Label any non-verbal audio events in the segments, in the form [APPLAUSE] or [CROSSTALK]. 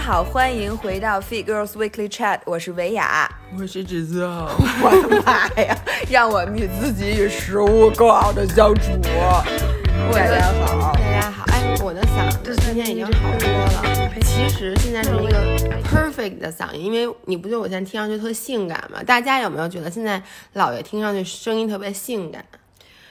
好，欢迎回到 Fit Girls Weekly Chat，我是维雅。我是芷子，[LAUGHS] 我的妈呀！让我们与自己与食物更好的相处。大家好，大家好。哎，我的嗓子今天已经好多了。其实现在是一个 perfect 的嗓音，因为你不觉得我现在听上去特性感吗？大家有没有觉得现在老爷听上去声音特别性感？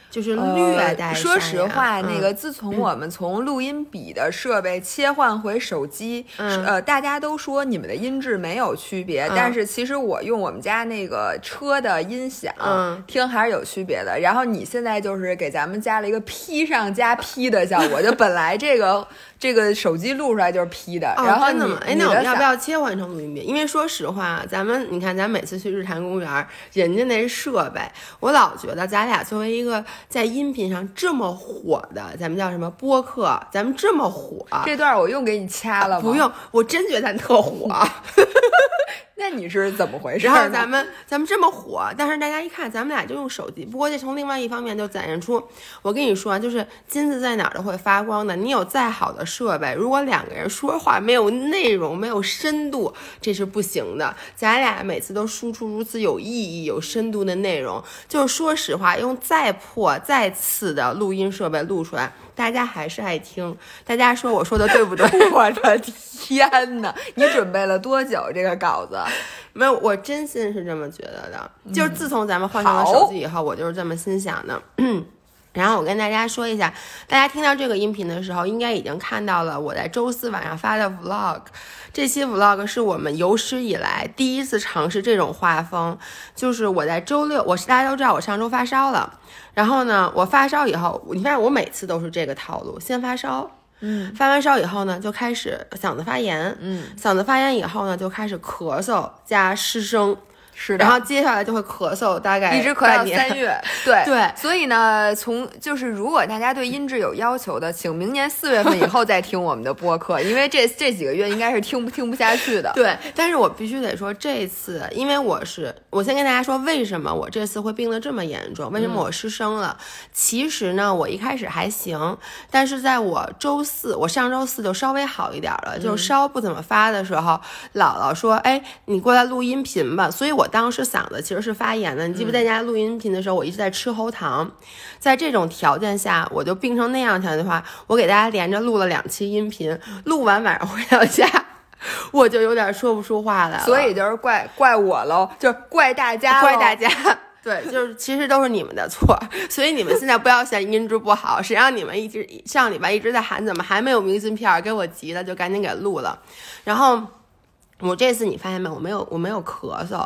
就是略带、呃。说实话，那个自从我们从录音笔的设备切换回手机，嗯、呃，大家都说你们的音质没有区别，嗯、但是其实我用我们家那个车的音响、嗯、听还是有区别的。然后你现在就是给咱们加了一个 P 上加 P 的效果，就本来这个这个手机录出来就是 P 的，哦、然后真的吗？哎，那我们要不要切换成录音笔？因为说实话，咱们你看，咱每次去日坛公园，人家那设备，我老觉得咱俩作为一个在音频上。这么火的，咱们叫什么播客？咱们这么火，这段我用给你掐了吗？不用，我真觉得咱特火。[LAUGHS] [LAUGHS] 那你是怎么回事？然后咱们咱们这么火，但是大家一看咱们俩就用手机。不过这从另外一方面就展现出，我跟你说，就是金子在哪儿都会发光的。你有再好的设备，如果两个人说话没有内容、没有深度，这是不行的。咱俩每次都输出如此有意义、有深度的内容，就是说实话，用再破再次的录音设备录出来，大家还是爱听。大家说我说的对不对？[LAUGHS] 我的天哪！你准备了多久这个稿子？[LAUGHS] 没有，我真心是这么觉得的。嗯、就是自从咱们换上了手机以后，我就是这么心想的。[CLEARS THROAT] 然后我跟大家说一下，大家听到这个音频的时候，应该已经看到了我在周四晚上发的 vlog。这期 vlog 是我们有史以来第一次尝试这种画风，就是我在周六，我是大家都知道我上周发烧了，然后呢，我发烧以后，你发现我每次都是这个套路，先发烧。嗯，发完烧以后呢，就开始嗓子发炎，嗯，嗓子发炎以后呢，就开始咳嗽加失声，是的，然后接下来就会咳嗽，大概一直咳到三月，[LAUGHS] 对。对，所以呢，从就是如果大家对音质有要求的，请明年四月份以后再听我们的播客，因为这 [LAUGHS] 这几个月应该是听不听不下去的。对，但是我必须得说，这次因为我是，我先跟大家说为什么我这次会病得这么严重，为什么我失声了？嗯、其实呢，我一开始还行，但是在我周四，我上周四就稍微好一点了，嗯、就稍不怎么发的时候，姥姥说，哎，你过来录音频吧。所以我当时嗓子其实是发炎的。你记不在家录音频的时候，我一直在吃喉糖，在这种条件下，我就病成那样条件的话，我给大家连着录了两期音频，录完晚上回到家。我就有点说不出话来了，所以就是怪怪我喽，就是怪大家，怪大家。[LAUGHS] 对，就是其实都是你们的错，所以你们现在不要嫌音质不好，谁让你们一直上礼拜一直在喊怎么还没有明信片，给我急的就赶紧给录了。然后我这次你发现没有，我没有我没有咳嗽，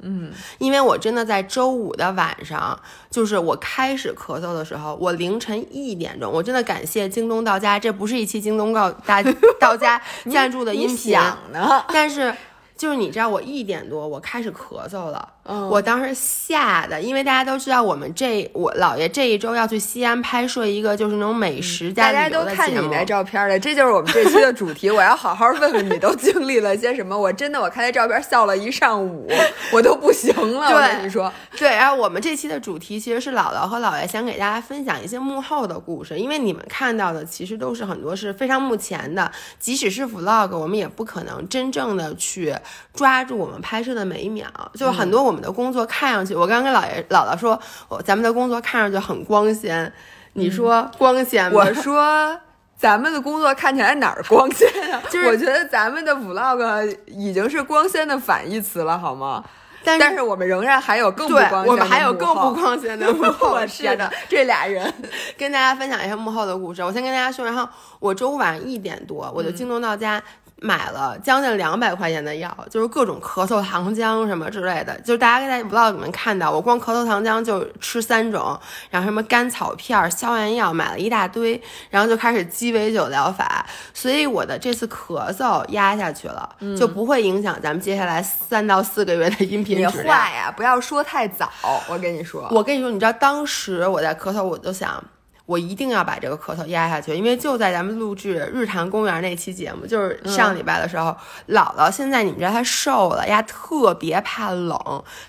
嗯，因为我真的在周五的晚上，就是我开始咳嗽的时候，我凌晨一点钟，我真的感谢京东到家，这不是一期京东告大 [LAUGHS] 到家赞助的音频呢，但是。就是你知道，我一点多我开始咳嗽了，嗯、我当时吓的，因为大家都知道我们这我姥爷这一周要去西安拍摄一个就是那种美食加嗯大家都看你那照片了，这就是我们这期的主题。我要好好问问你都经历了些什么。我真的我看那照片笑了一上午，[LAUGHS] 我都不行了。我跟你说，对。然后我们这期的主题其实是姥姥和姥爷想给大家分享一些幕后的故事，因为你们看到的其实都是很多是非常目前的，即使是 vlog，我们也不可能真正的去。抓住我们拍摄的每一秒，就很多我们的工作看上去，嗯、我刚跟姥爷姥姥说，我咱们的工作看上去很光鲜，你说光鲜吗？我 [LAUGHS] 说咱们的工作看起来哪儿光鲜啊？[LAUGHS] 就是我觉得咱们的 vlog 已经是光鲜的反义词了，好吗？但是但是我们仍然还有更不光鲜的我们还有更不光鲜的幕后。[LAUGHS] 我是的，这俩人跟大家分享一下幕后的故事。我先跟大家说，然后我周五晚上一点多，我就京东到家。买了将近两百块钱的药，就是各种咳嗽糖浆什么之类的。就是大家在 vlog 里面看到，我光咳嗽糖浆就吃三种，然后什么甘草片、消炎药买了一大堆，然后就开始鸡尾酒疗法。所以我的这次咳嗽压下去了，嗯、就不会影响咱们接下来三到四个月的音频质量。话呀，不要说太早。我跟你说，我跟你说，你知道当时我在咳嗽，我就想。我一定要把这个咳嗽压下去，因为就在咱们录制日坛公园那期节目，就是上礼拜的时候，姥姥现在你们知道她瘦了，呀，特别怕冷。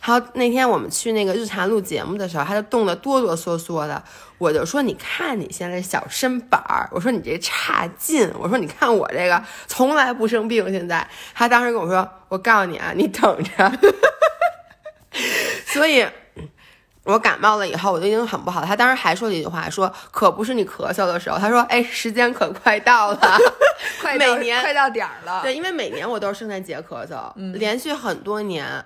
还有那天我们去那个日坛录节目的时候，她就冻得哆哆嗦嗦的。我就说，你看你现在小身板儿，我说你这差劲，我说你看我这个从来不生病，现在她当时跟我说，我告诉你啊，你等着。所以。[LAUGHS] 我感冒了以后，我就已经很不好。他当时还说了一句话，说可不是你咳嗽的时候。他说，哎，时间可快到了，[LAUGHS] 快每年快到点儿了。对，因为每年我都是圣诞节咳嗽，连续很多年。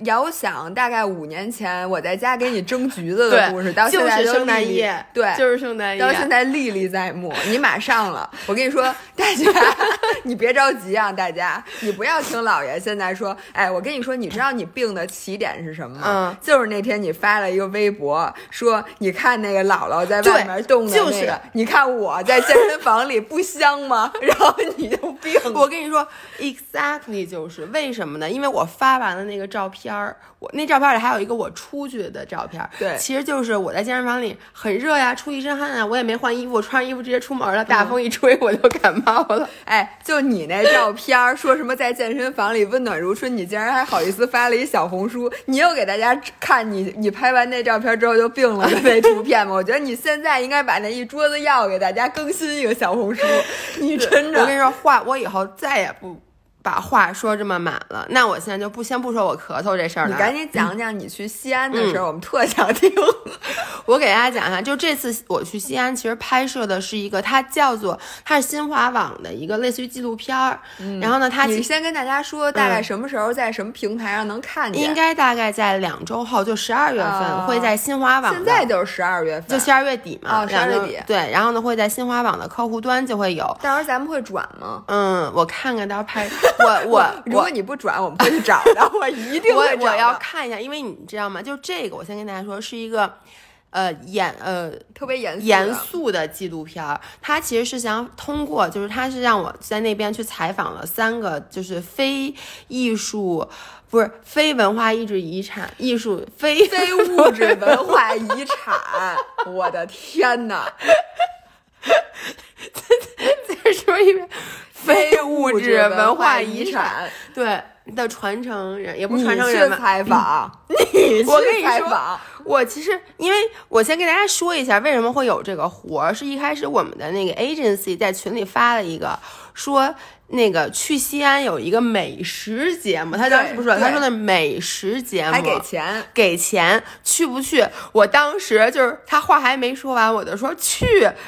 遥想大概五年前我在家给你蒸橘子的故事，到现在圣诞夜，对，就是圣诞夜，到现在历历在目。你马上了，我跟你说，大家，[LAUGHS] 你别着急啊，大家，你不要听姥爷现在说。哎，我跟你说，你知道你病的起点是什么吗？嗯，就是那天你发了一个微博，说你看那个姥姥在外面冻的那个，你看我在健身房里不香吗？[LAUGHS] 然后你就病。我跟你说，exactly 就是为什么呢？因为我发完了那个照片。片儿，我那照片里还有一个我出去的照片，对，其实就是我在健身房里很热呀，出一身汗啊，我也没换衣服，我穿上衣服直接出门了，大风一吹我就感冒了。哎，就你那照片，说什么在健身房里温暖如春，你竟然还好意思发了一小红书，你又给大家看你你拍完那照片之后就病了的那 [LAUGHS] 图片吗？我觉得你现在应该把那一桌子药给大家更新一个小红书，[LAUGHS] 你真的，我跟你说话，我以后再也不。把话说这么满了，那我现在就不先不说我咳嗽这事儿了。你赶紧讲讲你去西安的事儿，我们特想听。[LAUGHS] 我给大家讲一下，就这次我去西安，其实拍摄的是一个，它叫做它是新华网的一个类似于纪录片儿。然后呢，它你先跟大家说大概什么时候在什么平台上能看见？应该大概在两周后，就十二月份会在新华网。现在就是十二月份，就十二月底嘛。哦，十二月底。对，然后呢会在新华网的客户端就会有。到时候咱们会转吗？嗯，我看看到时候拍。[LAUGHS] 我我 [LAUGHS] 如果你不转，我们会去找的。[LAUGHS] 我一定会我要看一下，因为你知道吗？就这个，我先跟大家说，是一个呃严呃特别严严肃的纪录片儿。它其实是想通过，就是他是让我在那边去采访了三个，就是非艺术不是非文化艺术遗产艺术非非物质文化遗产。我的天哪！再 [LAUGHS] 再说一遍。非物质文化遗产，[LAUGHS] 对的传承人也不传承人采访，[LAUGHS] 你我跟你说，我其实因为我先给大家说一下为什么会有这个活儿，是一开始我们的那个 agency 在群里发了一个，说那个去西安有一个美食节目，他当时不是说他说那美食节目。还给钱。给钱去不去？我当时就是他话还没说完，我就说去，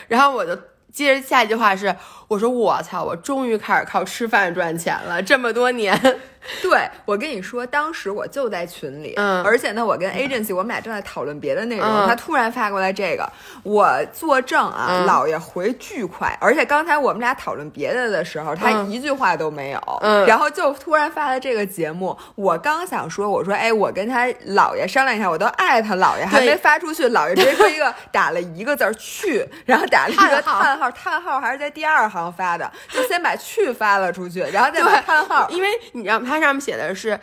然后我就接着下一句话是。我说我操！我终于开始靠吃饭赚钱了，这么多年。[LAUGHS] 对我跟你说，当时我就在群里，嗯，而且呢，我跟 agency 我们俩正在讨论别的内容，他突然发过来这个，我作证啊，姥爷回巨快，而且刚才我们俩讨论别的的时候，他一句话都没有，嗯，然后就突然发了这个节目，我刚想说，我说哎，我跟他姥爷商量一下，我都艾特姥爷，还没发出去，姥爷直接说一个 [LAUGHS] 打了一个字去，然后打了一个叹号，叹号还是在第二行发的，就先把去发了出去，然后再把叹号，因为你知道他。上面写的是。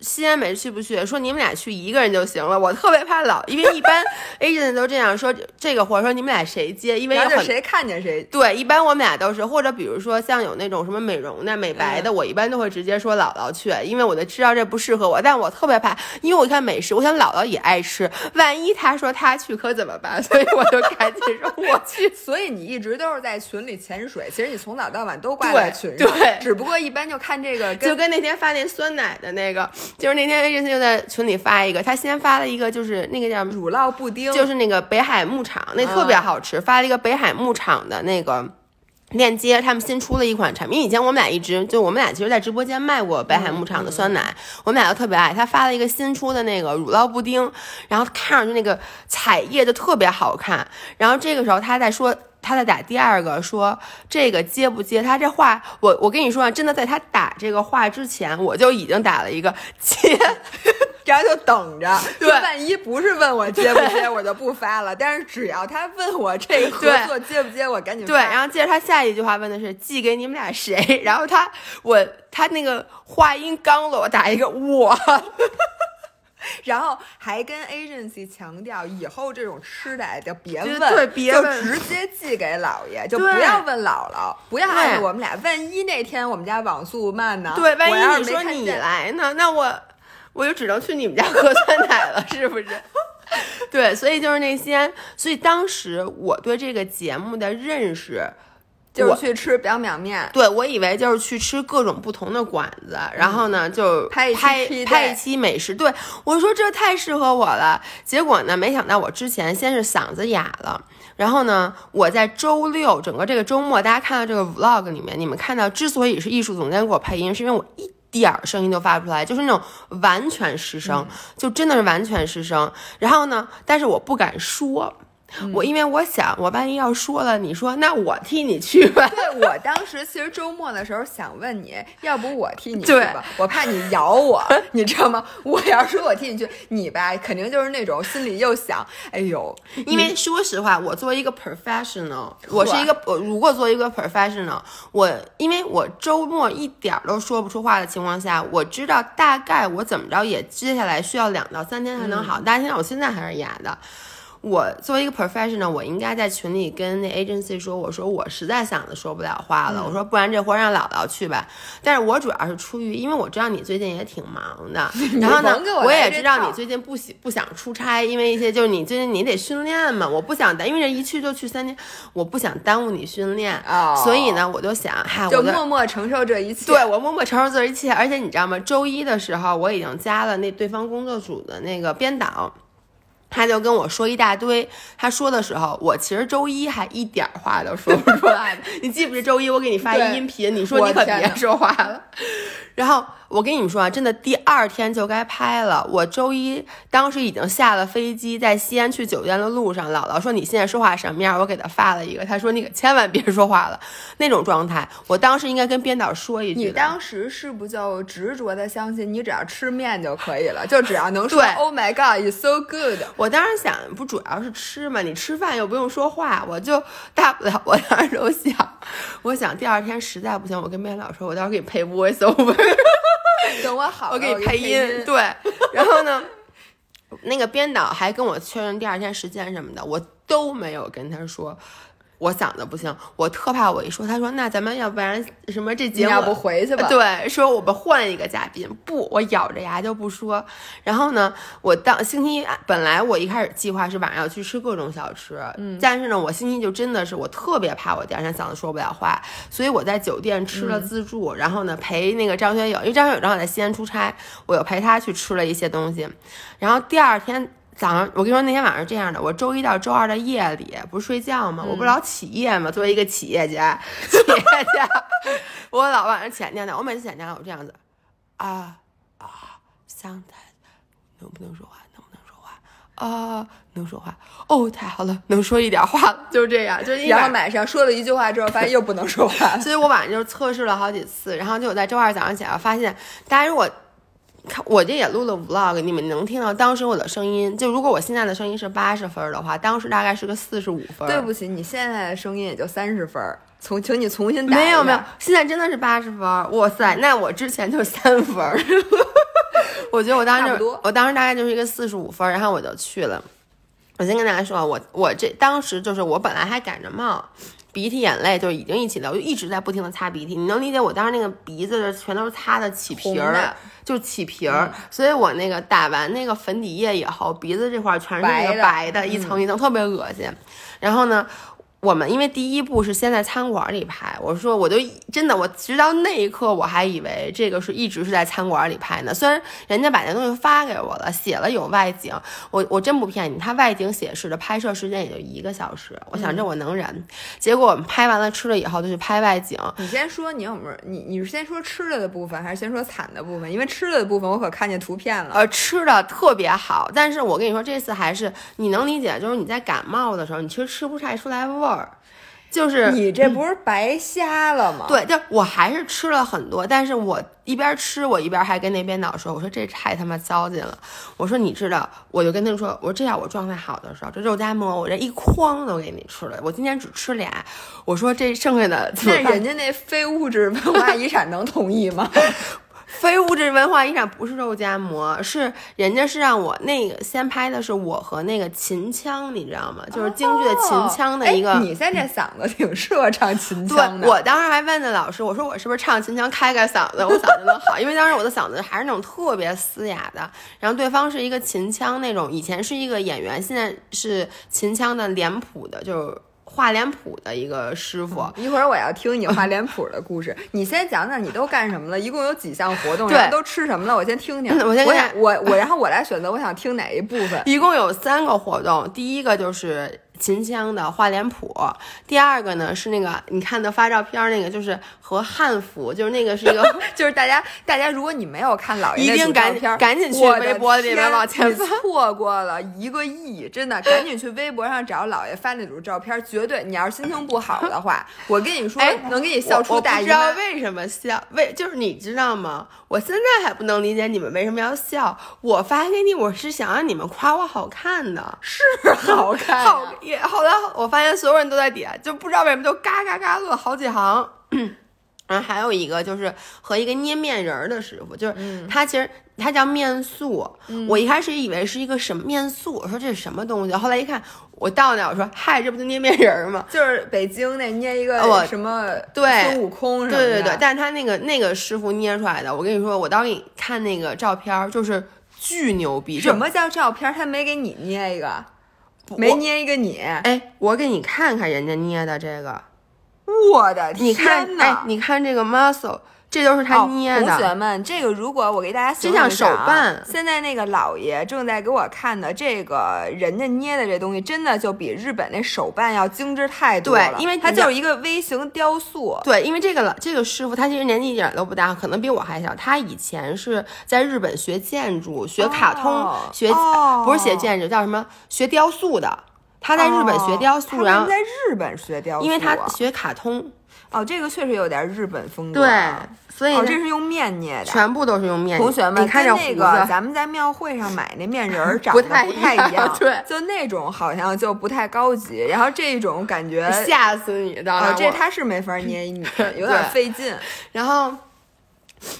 西安美去不去？说你们俩去一个人就行了。我特别怕老，因为一般 [LAUGHS] agent 都这样说。这个活说你们俩谁接？因为有谁看见谁。对，一般我们俩都是，或者比如说像有那种什么美容的、美白的，我一般都会直接说姥姥去，因为我就知道这不适合我。但我特别怕，因为我看美食，我想姥姥也爱吃，万一她说她去可怎么办？[LAUGHS] 所以我就赶紧说我去。[LAUGHS] 所以你一直都是在群里潜水，其实你从早到晚都挂在群上。对，只不过一般就看这个，就跟那天发那酸奶的那个。就是那天 A 就在群里发一个，他先发了一个，就是那个叫乳酪布丁，就是那个北海牧场，那特别好吃，发了一个北海牧场的那个链接，他们新出了一款产品。以前我们俩一直就我们俩其实，在直播间卖过北海牧场的酸奶，我们俩都特别爱。他发了一个新出的那个乳酪布丁，然后看上去那个彩页就特别好看。然后这个时候他在说。他在打第二个，说这个接不接？他这话，我我跟你说啊，真的，在他打这个话之前，我就已经打了一个接，[LAUGHS] 然后就等着。对，万一不是问我接不接，我就不发了。但是只要他问我这个合作接不接，我赶紧对。然后接着他下一句话问的是寄给你们俩谁？然后他我他那个话音刚落，我打一个我。然后还跟 agency 强调，以后这种吃的就别问，对，别就直接寄给姥爷，就不要问姥姥，不要问我们俩。万一那天我们家网速慢呢？对，万一你说你来呢，那我我就只能去你们家喝酸奶了，[LAUGHS] 是不是？[LAUGHS] 对，所以就是那些，所以当时我对这个节目的认识。就是去吃表表面，对，我以为就是去吃各种不同的馆子，然后呢就拍一期拍拍一期美食。对我说这太适合我了。结果呢，没想到我之前先是嗓子哑了，然后呢，我在周六整个这个周末，大家看到这个 vlog 里面，你们看到之所以是艺术总监给我配音，是因为我一。点儿声音都发不出来，就是那种完全失声，就真的是完全失声。然后呢，但是我不敢说，我因为我想，我万一要说了，你说那我替你去吧。对我当时其实周末的时候想问你，要不我替你去吧？我怕你咬我，你知道吗？[LAUGHS] 我要说我替你去，你吧肯定就是那种心里又想，哎呦，因为说实话，我作为一个 professional，我是一个我如果作为一个 professional，我因为我周末一点儿都说不出话的情况下，我知道大概我怎么着也接下来需要两到三天才能好。大家听到我现在还是哑的。我作为一个 professional，我应该在群里跟那 agency 说，我说我实在嗓子说不了话了，我说不然这活儿让姥姥去吧。但是我主要是出于，因为我知道你最近也挺忙的，[LAUGHS] 然后呢，我也知道你最近不喜不想出差，因为一些就是你最近你得训练嘛，我不想耽，因为这一去就去三天，我不想耽误你训练，哦所以呢，我就想，哈，就默默承受这一切。对我默默承受这一切，而且你知道吗？周一的时候我已经加了那对方工作组的那个编导。他就跟我说一大堆，他说的时候，我其实周一还一点儿话都说不出来。[LAUGHS] 你记不记得周一我给你发一音频，你说你可别说话了。[LAUGHS] 然后我跟你们说啊，真的第二天就该拍了。我周一当时已经下了飞机，在西安去酒店的路上，姥姥说你现在说话什么样？我给她发了一个，她说你可千万别说话了，那种状态。我当时应该跟编导说一句。你当时是不就执着的相信你只要吃面就可以了？就只要能说对 Oh my God, it's so good。[LAUGHS] 我当时想，不主要是吃嘛，你吃饭又不用说话，我就大不了，我当时就想，我想第二天实在不行，我跟编导说，我到时候给你配 voice over，[LAUGHS] 等我好了，我给你配配音，对，[LAUGHS] 然后呢，那个编导还跟我确认第二天时间什么的，我都没有跟他说。我嗓子不行，我特怕我一说，他说那咱们要不然什么这节目要不回去吧？对，说我们换一个嘉宾，不，我咬着牙就不说。然后呢，我当星期一本来我一开始计划是晚上要去吃各种小吃，嗯，但是呢，我星期一就真的是我特别怕我第二天嗓子说不了话，所以我在酒店吃了自助，然后呢陪那个张学友，因为张学友正好在西安出差，我又陪他去吃了一些东西，然后第二天。早上，我跟你说，那天晚上是这样的，我周一到周二的夜里不是睡觉吗？我不是老起夜吗？作为一个企业家，[LAUGHS] 企业家，我老晚上起来尿尿，我每次起来尿尿我这样子，啊啊，相谈，能不能说话？能不能说话？啊，能说话。哦，太好了，能说一点话了，就是这样，就是一晚然后晚上说了一句话之后，发现又不能说话了。[LAUGHS] 所以我晚上就是测试了好几次，然后就我在周二早上起来发现，大家如果看我这也录了 vlog，你们能听到当时我的声音，就如果我现在的声音是八十分的话，当时大概是个四十五分。对不起，你现在的声音也就三十分从，请你重新打。没有没有，，现在真的是八十分，哇塞，那我之前就三分。[LAUGHS] 我觉得我当时我当时大概就是一个四十五分，然后我就去了。我先跟大家说，我我这当时就是我本来还感着冒，鼻涕眼泪就已经一起流，就一直在不停的擦鼻涕。你能理解我当时那个鼻子的全都是擦的起皮儿就起皮儿，所以我那个打完那个粉底液以后，鼻子这块儿全是那个白的白的，一层一层，特别恶心。然后呢，我们因为第一步是先在餐馆里拍，我说我就真的，我直到那一刻我还以为这个是一直是在餐馆里拍呢。虽然人家把那东西发给我了，写了有外景，我我真不骗你，他外景显示的拍摄时间也就一个小时，我想这我能忍。结果我们拍完了吃了以后就去拍外景，你先说你有没有？你你是先说吃了的部分，还是先说惨的部分？因为吃了的部分我可看见图片了。呃，吃的特别好，但是我跟你说，这次还是你能理解，就是你在感冒的时候，你其实吃不太出来味儿，就是你这不是白瞎了吗？，对，就我还是吃了很多，但是我一边吃，我一边还跟那编导说，我说这太他妈糟践了。我说你知道，我就跟他说，我说这要我状态好的时候，这肉夹馍我这一筐都给你吃了，我今天只吃俩。我说这剩下的那人家那非物质文化遗产能同意吗？[LAUGHS] 非物质文化遗产不是肉夹馍，是人家是让我那个先拍的是我和那个秦腔，你知道吗？就是京剧的秦腔的一个。你现在这嗓子挺适合唱秦腔的。我当时还问那老师，我说我是不是唱秦腔开开嗓子，我嗓子能好？因为当时我的嗓子还是那种特别嘶哑的。然后对方是一个秦腔那种，以前是一个演员，现在是秦腔的脸谱的，就是。画脸谱的一个师傅，一会儿我要听你画脸谱的故事。[LAUGHS] 你先讲讲你都干什么了？一共有几项活动？然后都吃什么了？我先听听。我先我我我，然后我来选择，我想听哪一部分？[LAUGHS] 一共有三个活动，第一个就是。秦腔的画脸谱，第二个呢是那个你看的发照片那个，就是和汉服，就是那个是一个，[LAUGHS] 就是大家大家如果你没有看老爷一定赶紧赶紧去微博里面往前翻，错过了一个亿，真的 [LAUGHS] 赶紧去微博上找老爷发那组照片，绝对你要是心情不好的话，我跟你说能给你笑出大姨妈。我不知道为什么笑，为就是你知道吗？我现在还不能理解你们为什么要笑。我发给你，我是想让你们夸我好看的，是好看，好也好的。我发现所有人都在点，就不知道为什么就嘎嘎嘎乐好几行。然后还有一个就是和一个捏面人儿的师傅，就是他其实他叫面塑。我一开始以为是一个什么面塑，我说这是什么东西？后来一看，我到那我说嗨，这不就捏面人儿吗？就是北京那捏一个什么对孙悟空什么的。对对对，但是他那个那个师傅捏出来的，我跟你说，我当时给你看那个照片，就是巨牛逼。什么叫照片？他没给你捏一个？没捏一个你，哎，我给你看看人家捏的这个，我的天哎！你看这个 muscle。这都是他捏的，同学们，这个如果我给大家形容一下，手办。现在那个老爷正在给我看的这个人家捏的这东西，真的就比日本那手办要精致太多了。对，因为它就是一个微型雕塑。对，因为这个老这个师傅他其实年纪一点都不大，可能比我还小。他以前是在日本学建筑、学卡通、学不是学建筑，叫什么？学雕塑的。他在日本学雕塑，然后在日本学雕塑，因为他学卡通。哦，这个确实有点日本风格。对。所以这是用面捏的，全部都是用面。同学们，你看那个咱们在庙会上买那面人儿，[LAUGHS] 长得不太一样。对，就那种好像就不太高级。然后这种感觉吓死你，的，这他是没法捏你，[LAUGHS] 有点费劲。然后，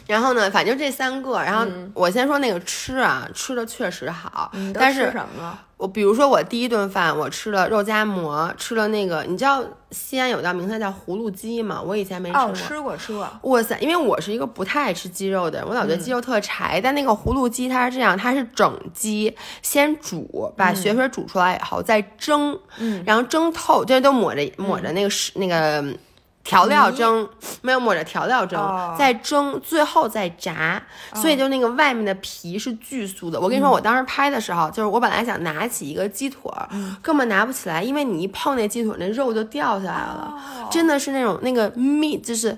然后呢，反正这三个。然后我先说那个吃啊，吃的确实好，但是什么？我比如说，我第一顿饭我吃了肉夹馍，吃了那个，你知道西安有道名菜叫葫芦鸡吗？我以前没吃过。吃过，吃过。哇塞，因为我是一个不太爱吃鸡肉的人，我老觉得鸡肉特柴。但那个葫芦鸡它是这样，它是整鸡，先煮，把血水煮出来以后再蒸，然后蒸透，这都抹着抹着那个是那个。调料蒸没有抹着调料蒸，再蒸，最后再炸，所以就那个外面的皮是巨酥的。我跟你说，我当时拍的时候，就是我本来想拿起一个鸡腿，根本拿不起来，因为你一碰那鸡腿，那肉就掉下来了，真的是那种那个 meat 就是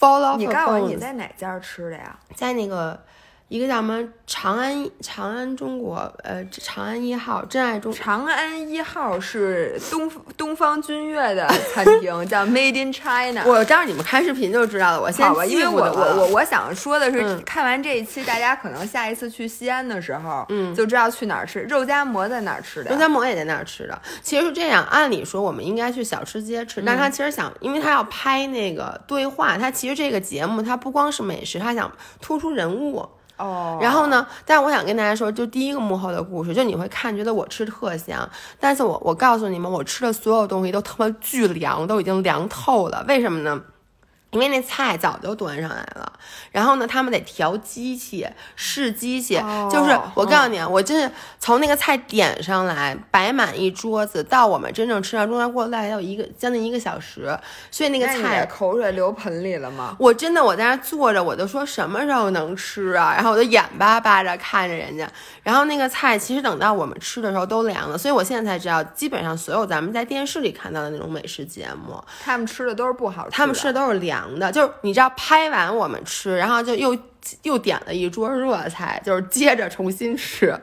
fall off。你告诉我你在哪家吃的呀？在那个。一个叫什么长安长安中国呃长安一号真爱中长安一号是东东方君悦的 [LAUGHS] 餐厅，叫 Made in China。我让你们看视频就知道了。我先吧，因为我我我我想说的是，看完这一期，大家可能下一次去西安的时候，嗯，就知道去哪儿吃肉夹馍，在哪儿吃的？肉夹馍也在那儿吃的。其实是这样，按理说我们应该去小吃街吃，但他其实想，因为他要拍那个对话，他其实这个节目他不光是美食，他想突出人物。哦，然后呢？但我想跟大家说，就第一个幕后的故事，就你会看，觉得我吃特香，但是我我告诉你们，我吃的所有东西都他妈巨凉，都已经凉透了，为什么呢？因为那菜早就端上来了，然后呢，他们得调机器试机器，就是我告诉你，我真是从那个菜点上来摆满一桌子，到我们真正吃上中间过了大概要一个将近一个小时，所以那个菜口水流盆里了吗？我真的我在那坐着，我就说什么时候能吃啊？然后我就眼巴巴的看着人家，然后那个菜其实等到我们吃的时候都凉了，所以我现在才知道，基本上所有咱们在电视里看到的那种美食节目，他们吃的都是不好吃，他们吃的都是凉。的，就是你知道，拍完我们吃，然后就又。又点了一桌热菜，就是接着重新吃，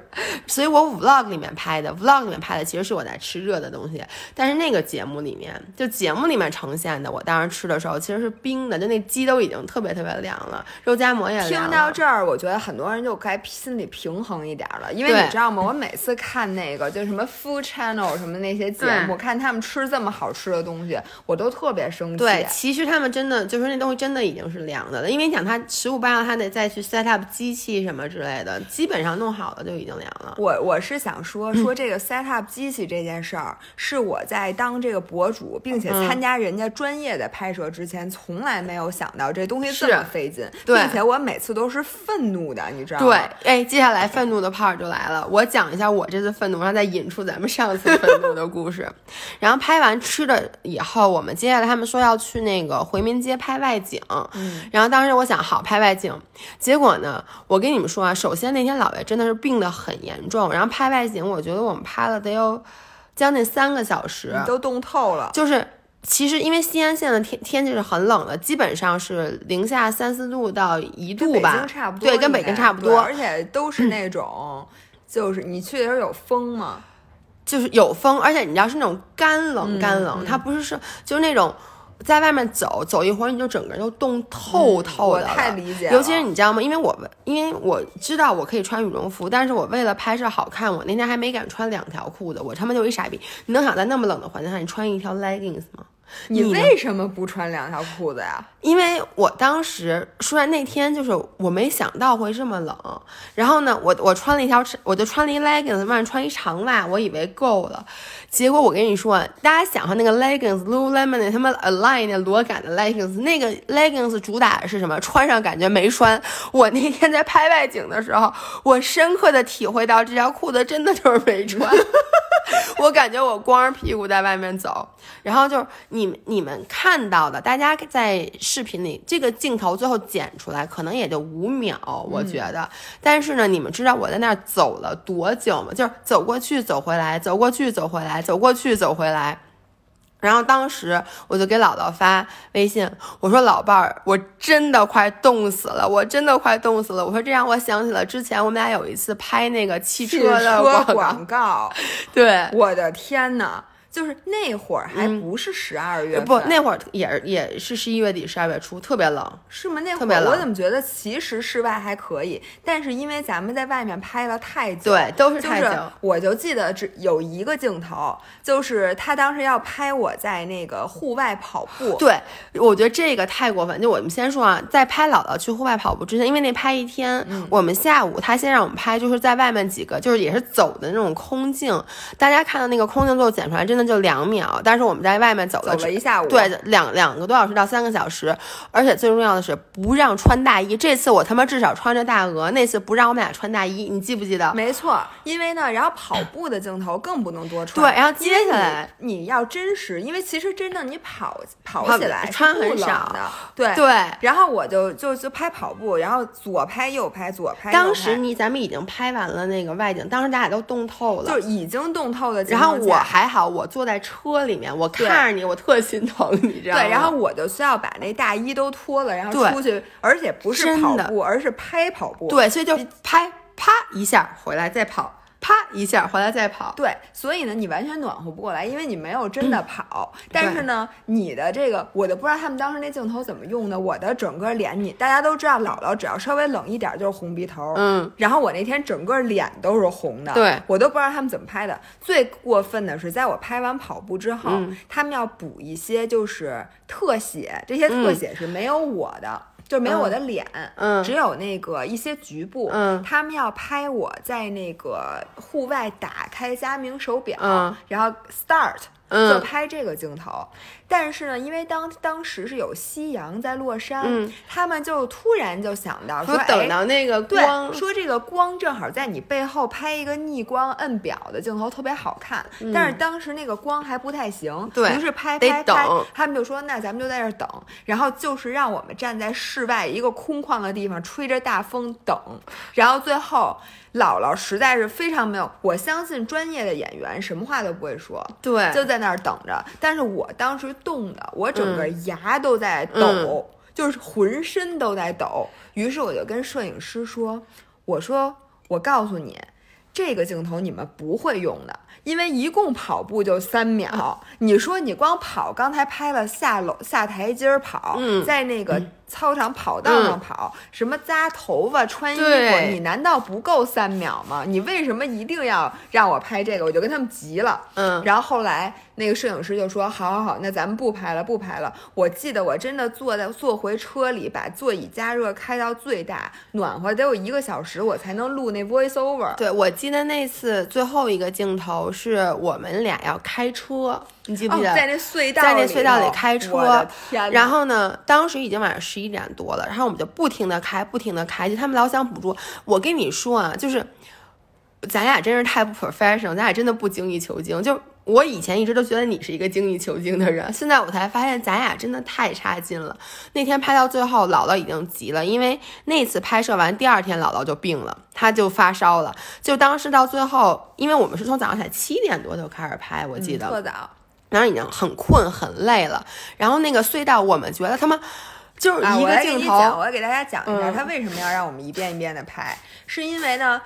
所以我 vlog 里面拍的，vlog 里面拍的其实是我在吃热的东西，但是那个节目里面，就节目里面呈现的，我当时吃的时候其实是冰的，就那鸡都已经特别特别凉了，肉夹馍也凉。听到这儿，我觉得很多人就该心里平衡一点了，因为你知道吗？我每次看那个就什么 Food Channel 什么那些节目，看他们吃这么好吃的东西，我都特别生气。对，其实他们真的就是那东西真的已经是凉的了，因为你想它十五八让它的。再去 set up 机器什么之类的，基本上弄好了就已经凉了。我我是想说说这个 set up 机器这件事儿，是我在当这个博主，并且参加人家专业的拍摄之前，从来没有想到这东西这么费劲，并且我每次都是愤怒的，你知道吗？对，哎，接下来愤怒的 part 就来了，我讲一下我这次愤怒，然后再引出咱们上次愤怒的故事。[LAUGHS] 然后拍完吃的以后，我们接下来他们说要去那个回民街拍外景，嗯，然后当时我想好拍外景，结果呢，我跟你们说啊，首先那天姥爷真的是病得很严重，然后拍外景，我觉得我们拍了得有将近三个小时，都冻透了。就是其实因为西安现在天天气是很冷的，基本上是零下三四度到一度吧，差不多，对，跟北京差不多，而且都是那种，就是你去的时候有风吗？就是有风，而且你知道是那种干冷干冷，它不是是就是那种在外面走走一会儿你就整个人都冻透透的。太理解。尤其是你知道吗？因为我因为我知道我可以穿羽绒服，但是我为了拍摄好看，我那天还没敢穿两条裤子。我他妈就一傻逼！你能想在那么冷的环境下，你穿一条 leggings 吗？你为什么不穿两条裤子呀？因为我当时说然那天就是我没想到会这么冷，然后呢，我我穿了一条，我就穿了一 leggings，外面穿一长袜，我以为够了。结果我跟你说，大家想哈，那个 leggings，lululemon 他们 align 那裸感的 leggings，那个 leggings 主打的是什么？穿上感觉没穿。我那天在拍外景的时候，我深刻的体会到这条裤子真的就是没穿。[LAUGHS] 我感觉我光着屁股在外面走，然后就是你你们看到的，大家在视频里这个镜头最后剪出来可能也就五秒，我觉得。但是呢，你们知道我在那儿走了多久吗？就是走过去走回来，走过去走回来，走过去走回来。然后当时我就给姥姥发微信，我说老伴儿，我真的快冻死了，我真的快冻死了。我说这让我想起了之前我们俩有一次拍那个汽车的广告，对，我的天呐！就是那会儿还不是十二月，不，那会儿也也是十一月底、十二月初，特别冷，是吗？那会儿我怎么觉得其实室外还可以，但是因为咱们在外面拍了太久，对，都是太久。我就记得只有一个镜头，就是他当时要拍我在那个户外跑步。对，我觉得这个太过分。就我们先说啊，在拍姥姥去户外跑步之前，因为那拍一天，我们下午他先让我们拍，就是在外面几个，就是也是走的那种空镜。大家看到那个空镜最后剪出来，真的。就两秒，但是我们在外面走了走了一下午，对，两两个多小时到三个小时，而且最重要的是不让穿大衣。这次我他妈至少穿着大鹅，那次不让我们俩穿大衣，你记不记得？没错，因为呢，然后跑步的镜头更不能多穿。对，然后接下来你要真实，因为其实真正你跑跑起来穿很少的，对对。然后我就就就拍跑步，然后左拍右拍左拍。当时你咱们已经拍完了那个外景，当时咱俩都冻透了，就已经冻透了。然后我还好，我。坐在车里面，我看着你，我特心疼你，知道吗？对，然后我就需要把那大衣都脱了，然后出去，而且不是跑步，而是拍跑步。对，所以就拍，啪一下回来再跑。啪一下回来再跑，对，所以呢，你完全暖和不过来，因为你没有真的跑。但是呢，你的这个，我都不知道他们当时那镜头怎么用的。我的整个脸，你大家都知道，姥姥只要稍微冷一点就是红鼻头。嗯，然后我那天整个脸都是红的。对，我都不知道他们怎么拍的。最过分的是，在我拍完跑步之后，他们要补一些就是特写，这些特写是没有我的。就没有我的脸，嗯，只有那个一些局部，嗯，他们要拍我在那个户外打开佳明手表，嗯，然后 start。就拍这个镜头，但是呢，因为当当时是有夕阳在落山，他们就突然就想到说，等到那个光，说这个光正好在你背后拍一个逆光摁表的镜头特别好看，但是当时那个光还不太行，对，于是拍拍拍，他们就说那咱们就在这等，然后就是让我们站在室外一个空旷的地方吹着大风等，然后最后。姥姥实在是非常没有，我相信专业的演员什么话都不会说，对，就在那儿等着。但是我当时冻的，我整个牙都在抖，就是浑身都在抖。于是我就跟摄影师说：“我说，我告诉你，这个镜头你们不会用的。”因为一共跑步就三秒，你说你光跑，刚才拍了下楼下台阶儿跑，在那个操场跑道上跑，什么扎头发、穿衣服，你难道不够三秒吗？你为什么一定要让我拍这个？我就跟他们急了。嗯，然后后来那个摄影师就说：“好好好，那咱们不拍了，不拍了。”我记得我真的坐在坐回车里，把座椅加热开到最大，暖和得有一个小时，我才能录那 voice over。对，我记得那次最后一个镜头是我们俩要开车，你记不记得？在那隧道，在那隧道里开车。然后呢，当时已经晚上十一点多了，然后我们就不停的开，不停的开，就他们老想捕捉。我跟你说啊，就是咱俩真是太不 professional，咱俩真的不精益求精。就我以前一直都觉得你是一个精益求精的人，现在我才发现咱俩真的太差劲了。那天拍到最后，姥姥已经急了，因为那次拍摄完第二天姥姥就病了，她就发烧了。就当时到最后，因为我们是从早上才七点多就开始拍，我记得特早。然后已经很困很累了，然后那个隧道，我们觉得他们就是一个镜头。我来给大家讲一下，他为什么要让我们一遍一遍的拍，是因为呢。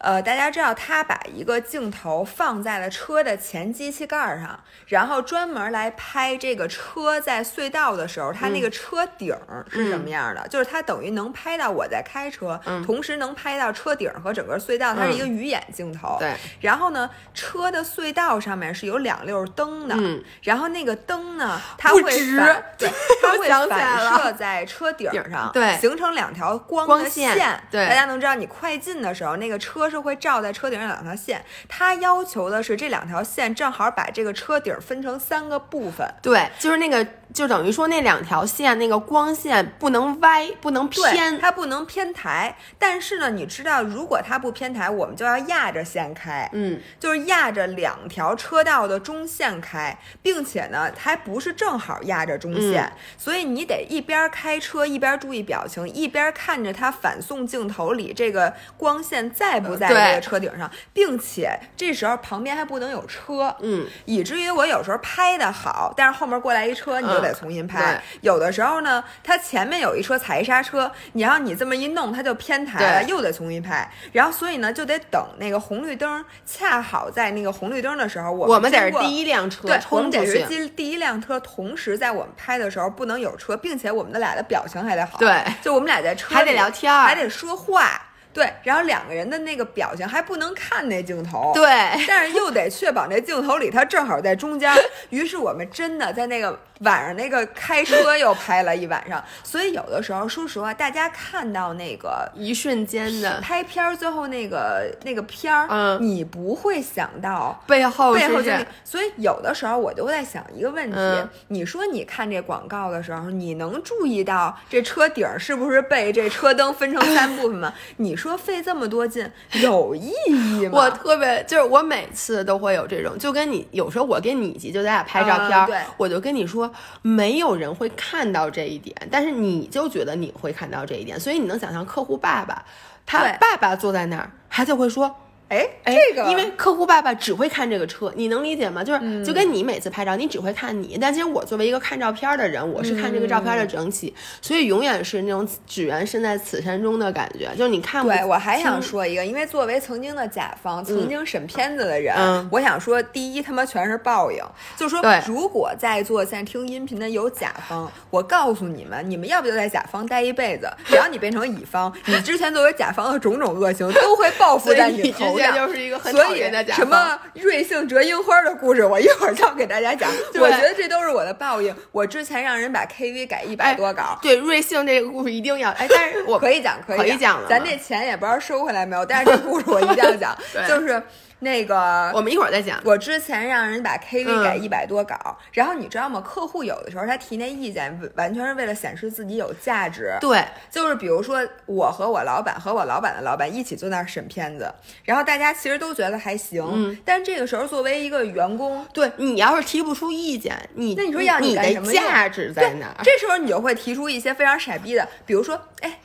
呃，大家知道他把一个镜头放在了车的前机器盖上，然后专门来拍这个车在隧道的时候，它那个车顶是什么样的？就是它等于能拍到我在开车，同时能拍到车顶和整个隧道，它是一个鱼眼镜头。对。然后呢，车的隧道上面是有两溜灯的，嗯然后那个灯呢，它会反，对，[LAUGHS] 它会反射在车顶上，对，形成两条光的线。对，大家能知道你快进的时候，那个车。是会照在车顶上两条线，它要求的是这两条线正好把这个车顶分成三个部分。对，就是那个，就等于说那两条线那个光线不能歪，不能偏，它不能偏台。但是呢，你知道，如果它不偏台，我们就要压着线开，嗯，就是压着两条车道的中线开，并且呢，还不是正好压着中线，所以你得一边开车一边注意表情，一边看着它反送镜头里这个光线在不。在这个车顶上，并且这时候旁边还不能有车，嗯，以至于我有时候拍的好，但是后面过来一车，你就得重新拍。有的时候呢，它前面有一车踩一刹车，你要你这么一弄，它就偏台了，又得重新拍。然后所以呢，就得等那个红绿灯，恰好在那个红绿灯的时候，我我们得是第一辆车，对，我们得是第第一辆车，同时在我们拍的时候不能有车，并且我们的俩的表情还得好，对，就我们俩在车还得聊天，还得说话。对，然后两个人的那个表情还不能看那镜头，对，但是又得确保那镜头里他正好在中间。[LAUGHS] 于是我们真的在那个晚上那个开车又拍了一晚上。所以有的时候，说实话，大家看到那个一瞬间的拍片儿，最后那个那个片儿，嗯，你不会想到背后背后经历。所以有的时候我就在想一个问题：你说你看这广告的时候，你能注意到这车顶是不是被这车灯分成三部分吗？你。说费这么多劲有意义吗？我特别就是我每次都会有这种，就跟你有时候我跟你急，就咱俩拍照片，对，我就跟你说，没有人会看到这一点，但是你就觉得你会看到这一点，所以你能想象客户爸爸，他爸爸坐在那儿，孩子会说。哎，这个，因为客户爸爸只会看这个车，你能理解吗？就是就跟你每次拍照，你只会看你，但其实我作为一个看照片的人，我是看这个照片的整体，所以永远是那种只缘身在此山中的感觉。就是你看，对我还想说一个，因为作为曾经的甲方，曾经审片子的人，我想说，第一他妈全是报应，就是说，如果在座现在听音频的有甲方，我告诉你们，你们要不就在甲方待一辈子，只要你变成乙方，你之前作为甲方的种种恶行都会报复在你头。这就是一个很讨厌的什么瑞幸折樱花的故事，[LAUGHS] 我一会儿就要给大家讲。[LAUGHS] 我觉得这都是我的报应。我之前让人把 KV 改一百多稿，对瑞幸这个故事一定要哎，但是我 [LAUGHS] 可以讲，可以讲了。咱这钱也不知道收回来没有，但是这故事我一定要讲，就是。那个，我们一会儿再讲。我之前让人把 KV 改一百多稿，然后你知道吗？客户有的时候他提那意见，完全是为了显示自己有价值。对，就是比如说我和我老板和我老板的老板一起坐那儿审片子，然后大家其实都觉得还行。嗯。但这个时候作为一个员工，对你要是提不出意见，你那你说要你的价值在哪？这时候你就会提出一些非常傻逼的，比如说，哎。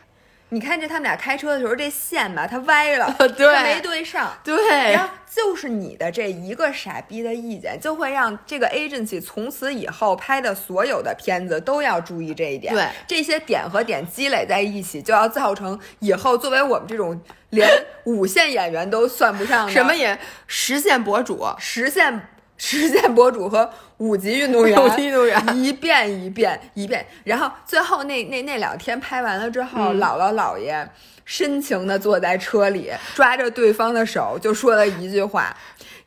你看这他们俩开车的时候，这线吧，它歪了，[LAUGHS] 它没对上。对，然后就是你的这一个傻逼的意见，就会让这个 agency 从此以后拍的所有的片子都要注意这一点。对，这些点和点积累在一起，就要造成以后作为我们这种连五线演员都算不上的什么也实线博主，实线。实践博主和五级运动员，[LAUGHS] 五级运动员一遍一遍一遍，然后最后那那那两天拍完了之后，姥姥姥爷深情的坐在车里，抓着对方的手，就说了一句话。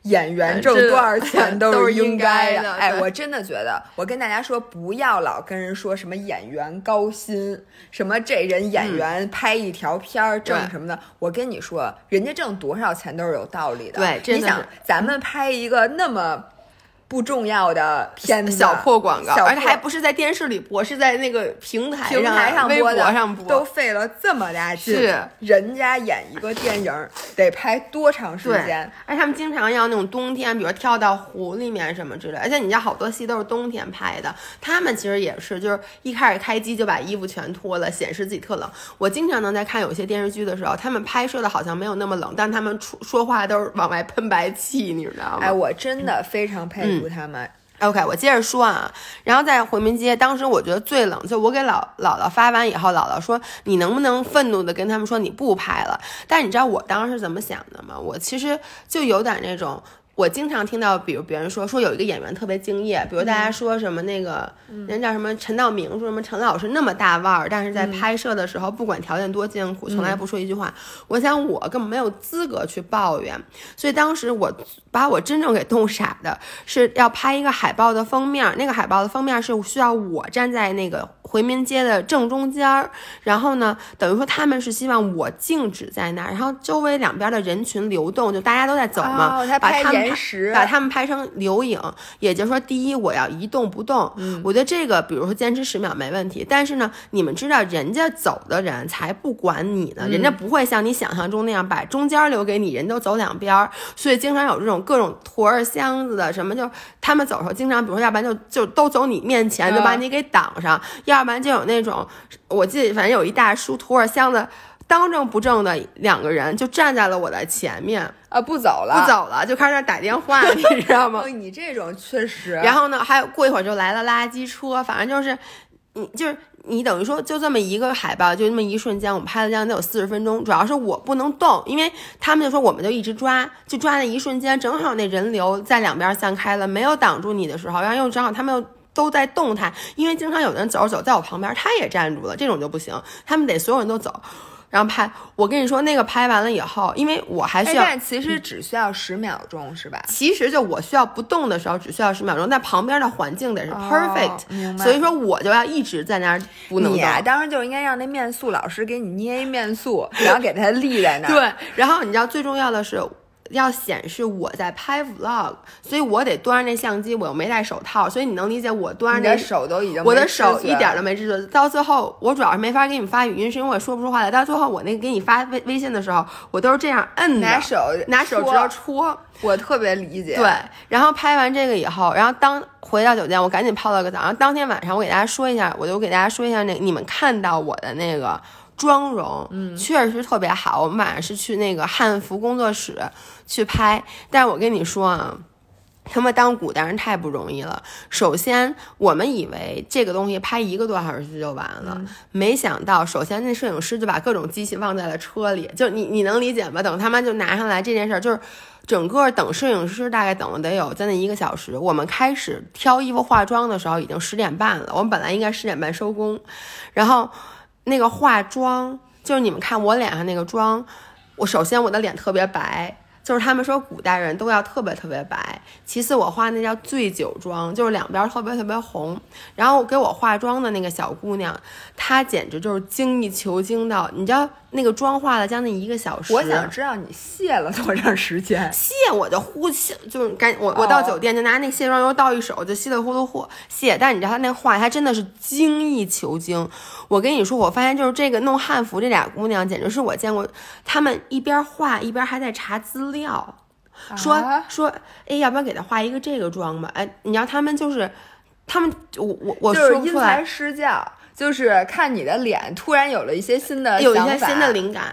演员挣多少钱都是 [LAUGHS] 应该的。哎，我真的觉得，我跟大家说，不要老跟人说什么演员高薪，什么这人演员拍一条片儿挣什么的。我跟你说，人家挣多少钱都是有道理的。对，你想，咱们拍一个那么。不重要的片子，小破广告，而且还不是在电视里播，是在那个平台平台上播的，上播，都费了这么大劲。是，人家演一个电影得拍多长时间？而且他们经常要那种冬天，比如跳到湖里面什么之类。而且你家好多戏都是冬天拍的，他们其实也是，就是一开始开机就把衣服全脱了，显示自己特冷。我经常能在看有些电视剧的时候，他们拍摄的好像没有那么冷，但他们出说话都是往外喷白气，你知道吗？哎，我真的非常佩服。他们，OK，我接着说啊，然后在回民街，当时我觉得最冷，就我给姥姥姥发完以后，姥姥说你能不能愤怒的跟他们说你不拍了？但你知道我当时怎么想的吗？我其实就有点那种。我经常听到，比如别人说说有一个演员特别敬业，比如大家说什么那个人叫什么陈道明，说什么陈老师那么大腕儿，但是在拍摄的时候不管条件多艰苦，从来不说一句话。我想我根本没有资格去抱怨，所以当时我把我真正给冻傻的是要拍一个海报的封面，那个海报的封面是需要我站在那个。回民街的正中间儿，然后呢，等于说他们是希望我静止在那儿，然后周围两边的人群流动，就大家都在走嘛，把他们把他们拍成留影。也就是说，第一，我要一动不动。嗯，我觉得这个，比如说坚持十秒没问题。但是呢，你们知道，人家走的人才不管你呢，人家不会像你想象中那样把中间留给你，人都走两边儿。所以经常有这种各种驮着箱子的什么，就他们走的时候，经常比如说，要不然就就都走你面前，就把你给挡上，要。要不然就有那种，我记得反正有一大叔拖着箱子，当正不正的两个人就站在了我的前面啊，不走了，不走了，就开始打电话，你知道吗？[LAUGHS] 你这种确实。然后呢，还有过一会儿就来了垃圾车，反正就是，你就是你等于说就这么一个海报，就那么一瞬间，我们拍了将近有四十分钟。主要是我不能动，因为他们就说我们就一直抓，就抓那一瞬间，正好那人流在两边散开了，没有挡住你的时候，然后又正好他们又。都在动态，因为经常有人走着走，在我旁边，他也站住了，这种就不行，他们得所有人都走，然后拍。我跟你说，那个拍完了以后，因为我还需要，但其实只需要十秒钟，是吧？其实就我需要不动的时候，只需要十秒钟，但旁边的环境得是 perfect，所以说我就要一直在那儿不能动。你当时就应该让那面塑老师给你捏一面塑，然后给他立在那儿。[LAUGHS] 对，然后你知道最重要的是。要显示我在拍 vlog，所以我得端着那相机，我又没戴手套，所以你能理解我端着那手都已经，我的手一点都没知觉。到最后，我主要是没法给你们发语音，是因为我说不出话来。到最后，我那个给你发微微信的时候，我都是这样摁的，拿手拿手指头戳。我特别理解。对，然后拍完这个以后，然后当回到酒店，我赶紧泡了个澡。然后当天晚上，我给大家说一下，我就给大家说一下那你们看到我的那个。妆容，嗯，确实特别好。我们晚上是去那个汉服工作室去拍，但是我跟你说啊，他们当古代人太不容易了。首先，我们以为这个东西拍一个多小时就完了，没想到，首先那摄影师就把各种机器放在了车里，就你你能理解吗？等他们就拿上来这件事儿，就是整个等摄影师大概等了得有将近一个小时。我们开始挑衣服化妆的时候已经十点半了，我们本来应该十点半收工，然后。那个化妆就是你们看我脸上那个妆，我首先我的脸特别白。就是他们说古代人都要特别特别白，其次我化那叫醉酒妆，就是两边特别特别红。然后给我化妆的那个小姑娘，她简直就是精益求精到，你知道那个妆化了将近一个小时。我想知道你卸了多长时间？[LAUGHS] 卸我就呼吸，就是赶我我到酒店就拿那卸妆油倒一手就稀里糊涂和卸。但你知道她那化，她真的是精益求精。我跟你说，我发现就是这个弄汉服这俩姑娘，简直是我见过，她们一边画一边还在查资料。要说说，哎，要不要给他画一个这个妆吧？哎，你知道他们就是，他们我我我就是因材施教，就是看你的脸，突然有了一些新的有一些新的灵感。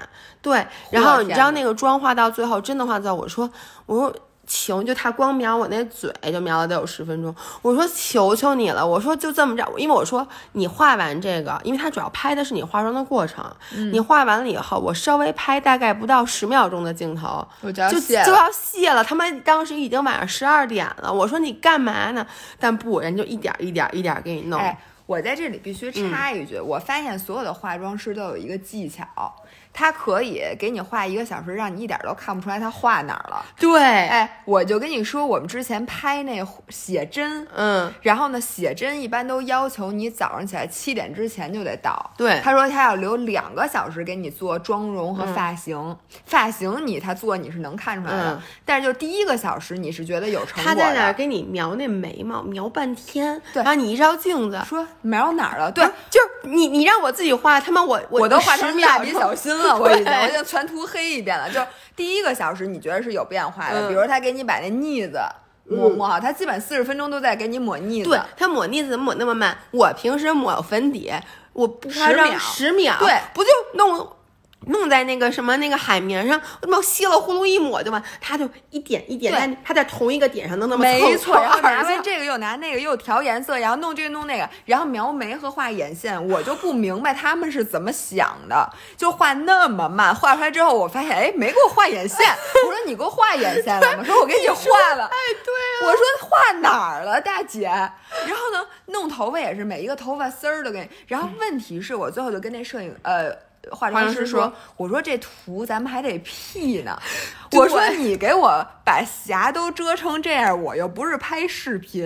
对，然后你知道那个妆化到最后真的化到，我说我说求就他光瞄我那嘴就瞄了得有十分钟，我说求求你了，我说就这么着，因为我说你画完这个，因为他主要拍的是你化妆的过程，你画完了以后，我稍微拍大概不到十秒钟的镜头，我就要就就要卸了。他们当时已经晚上十二点了，我说你干嘛呢？但不，人就一点儿一点儿一点儿给你弄。哎，我在这里必须嗯。插一句，我发现所有的化妆师都有一个技巧，他可以给你画一个小时，让你一点都看不出来他画哪儿了。对，哎，我就跟你说，我们之前拍那写真，嗯，然后呢，写真一般都要求你早上起来七点之前就得到。对。他说他要留两个小时给你做妆容和发型，发型你他做你是能看出来的，嗯。但是就第一个小时你是觉得有成果他在那儿。给你描那眉毛，描半天，对。然后你一照镜子，说描哪儿了？对，就是你你让我自己画，他妈我我我都画成蜡笔小新了，我已经，我已经全涂黑一遍了。就是第一个小时你觉得是有变化的，嗯比如他给你把那腻子抹抹好，他基本四十分钟都在给你抹腻子。对他抹腻子怎么抹那么慢？我平时抹粉底，我不夸张十秒十秒，对，不就弄弄在那个什么那个海绵上，那么稀了呼噜一抹就完，他就一点一点对在他在同一个点上弄那么没错，然后凑 [LAUGHS] 拿完这个又拿那个又调颜色，然后弄这个弄那个，然后描眉和画眼线，我就不明白他们是怎么想的，就画那么慢，画出来之后我发现，哎，没给我画眼线，[LAUGHS] 我说你给我画眼线了吗？说我给你画了，[LAUGHS] 哎，对我说画哪儿了，大姐？然后呢，弄头发也是每一个头发丝儿都给你，然后问题是我最后就跟那摄影呃。化妆师说：“我说这图咱们还得 P 呢。[LAUGHS] 我说你给我把霞都遮成这样，我又不是拍视频，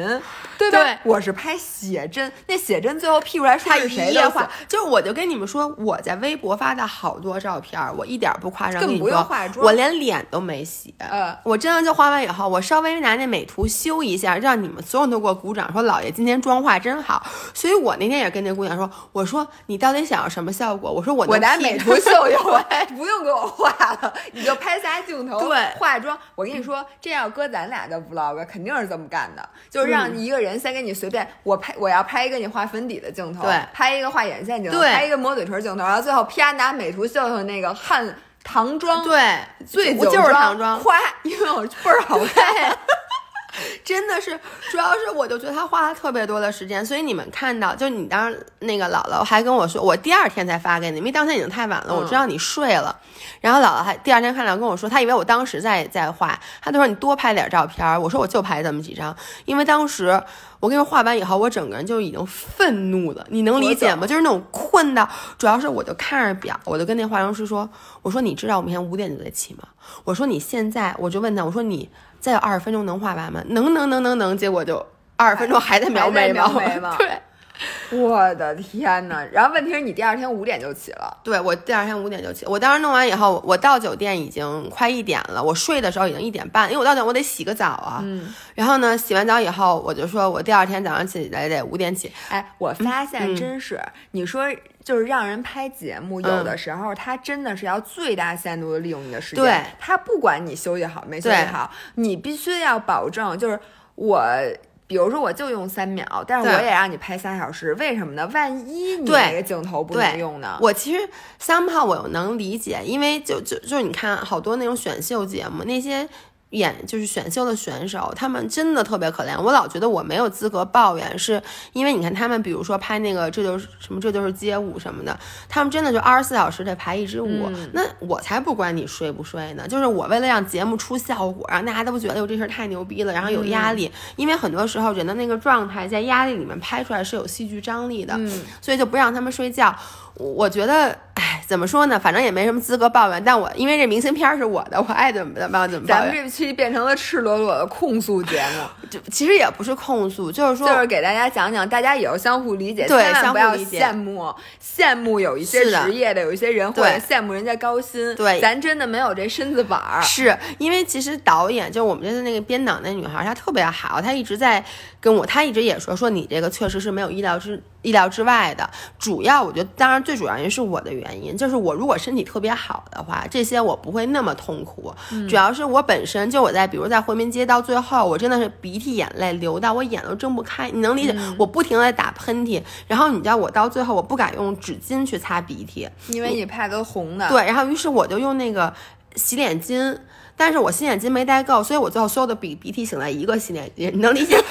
对吧？对我是拍写真，那写真最后 P 出来说是谁都行一页画，就是我就跟你们说，我在微博发的好多照片，我一点儿不夸张，更不用化妆我连脸都没洗。呃我真的就画完以后，我稍微拿那美图修一下，让你们所有人都给我鼓掌，说老爷今天妆化真好。所以我那天也跟那姑娘说，我说你到底想要什么效果？我说我能我拿美图秀 [LAUGHS] 秀，[LAUGHS] 不用给我画了，你就拍仨镜头，对化妆。我跟你说，这要搁咱俩的 vlog 肯定是这么干的，就是让一个人先给你随便，我拍我要拍一个你画粉底的镜头，对拍一个画眼线镜头，对拍一个抹嘴唇镜头，然后最后啪拿美图秀秀那个汉唐妆，对，醉酒我就是妆唐装，夸，因为我倍儿好看。[LAUGHS] 真的是，主要是我就觉得他花了特别多的时间，所以你们看到，就你当时那个姥姥还跟我说，我第二天才发给你，因为当天已经太晚了，我知道你睡了。然后姥姥还第二天看到跟我说，她以为我当时在在画，她就说你多拍点照片。我说我就拍这么几张，因为当时我跟你说画完以后，我整个人就已经愤怒了，你能理解吗？就是那种困到，主要是我就看着表，我就跟那化妆师说，我说你知道我明天五点就得起吗？我说你现在，我就问他，我说你再有二十分钟能画完吗？能能能能能，结果就二十分钟还在描眉毛，[LAUGHS] 对。我的天呐！然后问题是你第二天五点就起了，对我第二天五点就起，我当时弄完以后，我到酒店已经快一点了，我睡的时候已经一点半，因为我到酒店我得洗个澡啊。嗯，然后呢，洗完澡以后，我就说我第二天早上起来得五点起。哎，我发现嗯真是，你说就是让人拍节目，有嗯的时候他真的是要最大限度的利用你的时间。对，他不管你休息好没休息好，你必须要保证，就是我。比如说，我就用三秒，但是我也让你拍三小时，为什么呢？万一你那个镜头不能用呢？我其实 somehow 我又能理解，因为就就就是你看好多那种选秀节目，那些演就是选秀的选手，他们真的特别可怜。我老觉得我没有资格抱怨，是因为你看他们，比如说拍那个这就是什么这就是街舞什么的，他们真的就二十四小时得排一支舞。嗯那我才不管你睡不睡呢，就是我为了让节目出效果，让大家都觉得我这事儿太牛逼了，然后有压力，因为很多时候人的那个状态在压力里面拍出来是有戏剧张力的，嗯所以就不让他们睡觉。我我觉得，哎，怎么说呢？反正也没什么资格抱怨。但我因为这明信片儿是我的，我爱怎么怎么怎么抱怨。咱们这期变成了赤裸裸的控诉节目，就其实也不是控诉，就是说，就是给大家讲讲，大家也要相互理解，对千万不要羡慕羡慕有一些职业的，有一些人会羡慕人家高薪，对咱真的没有这身子板儿。是因为其实导演就我们这次那个编导那女孩，她特别好，她一直在跟我，他一直也说说你这个确实是没有意料之意料之外的。主要我觉得，当然最主要原因是我的原因，就是我如果身体特别好的话，这些我不会那么痛苦。主要是我本身就我在比如在回民街到最后，我真的是鼻涕眼泪流到我眼都睁不开，你能理解？我不停的打喷嚏，然后你知道我到最后我不敢用纸巾去擦鼻涕，因为你怕都红的，对，然后于是我就用那个洗脸巾，但是我洗脸巾没带够，所以我最后所有的鼻鼻涕醒在一个洗脸巾，你能理解？[LAUGHS]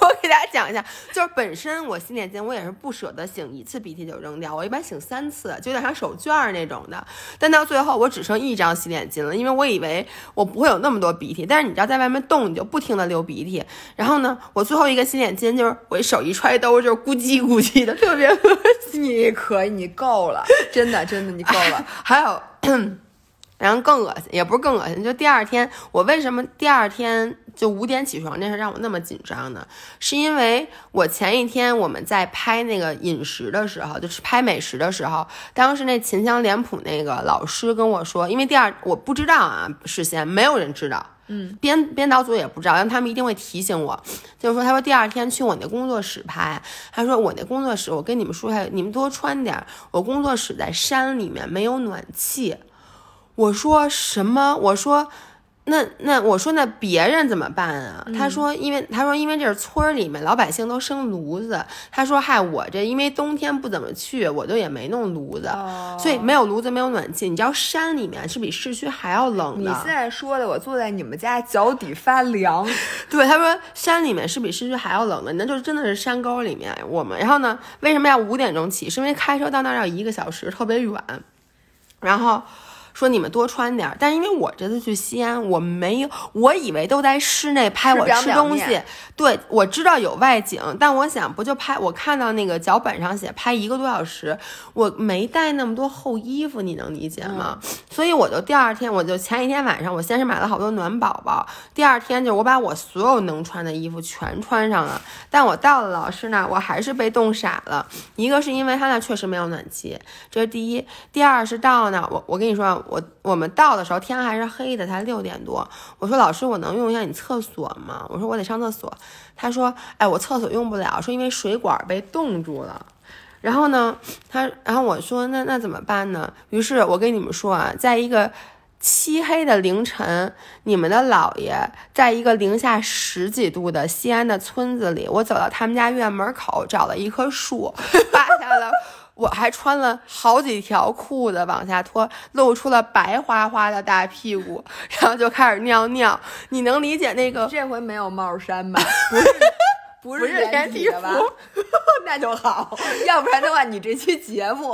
我给大家讲一下，就是本身我洗脸巾我也是不舍得擤一次鼻涕就扔掉，我一般擤三次，就有点像手绢儿那种的。但到最后我只剩一张洗脸巾了，因为我以为我不会有那么多鼻涕，但是你知道在外面动你就不停的流鼻涕，然后呢，我最后一个洗脸巾就是我一手一揣兜就是咕叽咕叽的，特别恶心。你可以，你够了，真的真的你够了。[LAUGHS] 还有。然后更恶心，也不是更恶心，就第二天我为什么第二天就五点起床那事让我那么紧张呢？是因为我前一天我们在拍那个饮食的时候，就是拍美食的时候，当时那秦腔脸谱那个老师跟我说，因为第二我不知道啊，事先没有人知道，嗯，编编导组也不知道，但他们一定会提醒我，就是说他说第二天去我那工作室拍，他说我那工作室我跟你们说一下，你们多穿点，我工作室在山里面没有暖气。我说什么？我说，那那我说那别人怎么办啊？他说，因为他说因为这是村儿里面老百姓都生炉子。他说，嗨，我这因为冬天不怎么去，我就也没弄炉子，所以没有炉子，没有暖气。你知道山里面是比市区还要冷的。你现在说的，我坐在你们家脚底发凉。[LAUGHS] 对，他说山里面是比市区还要冷的，那就是真的是山沟里面。我们然后呢，为什么要五点钟起？是因为开车到那儿要一个小时，特别远。然后。说你们多穿点，但是因为我这次去西安，我没有，我以为都在室内拍我吃东西。对，我知道有外景，但我想不就拍？我看到那个脚本上写拍一个多小时，我没带那么多厚衣服，你能理解吗？所以我就第二天，我就前一天晚上，我先是买了好多暖宝宝，第二天就我把我所有能穿的衣服全穿上了。但我到了老师那，我还是被冻傻了。一个是因为他那确实没有暖气，这是第一；第二是到那，我我跟你说。我我们到的时候天还是黑的，才六点多。我说老师，我能用一下你厕所吗？我说我得上厕所。他说，哎，我厕所用不了，说因为水管被冻住了。然后呢，他，然后我说那那怎么办呢？于是我跟你们说啊，在一个漆黑的凌晨，你们的姥爷在一个零下十几度的西安的村子里，我走到他们家院门口，找了一棵树，[LAUGHS] 扒下了。我还穿了好几条裤子往下脱，露出了白花花的大屁股，[LAUGHS] 然后就开始尿尿。你能理解那个？这回没有帽衫吧？[LAUGHS] 不是，不是连体的吧？[LAUGHS] 那就好，要不然的话，你这期节目，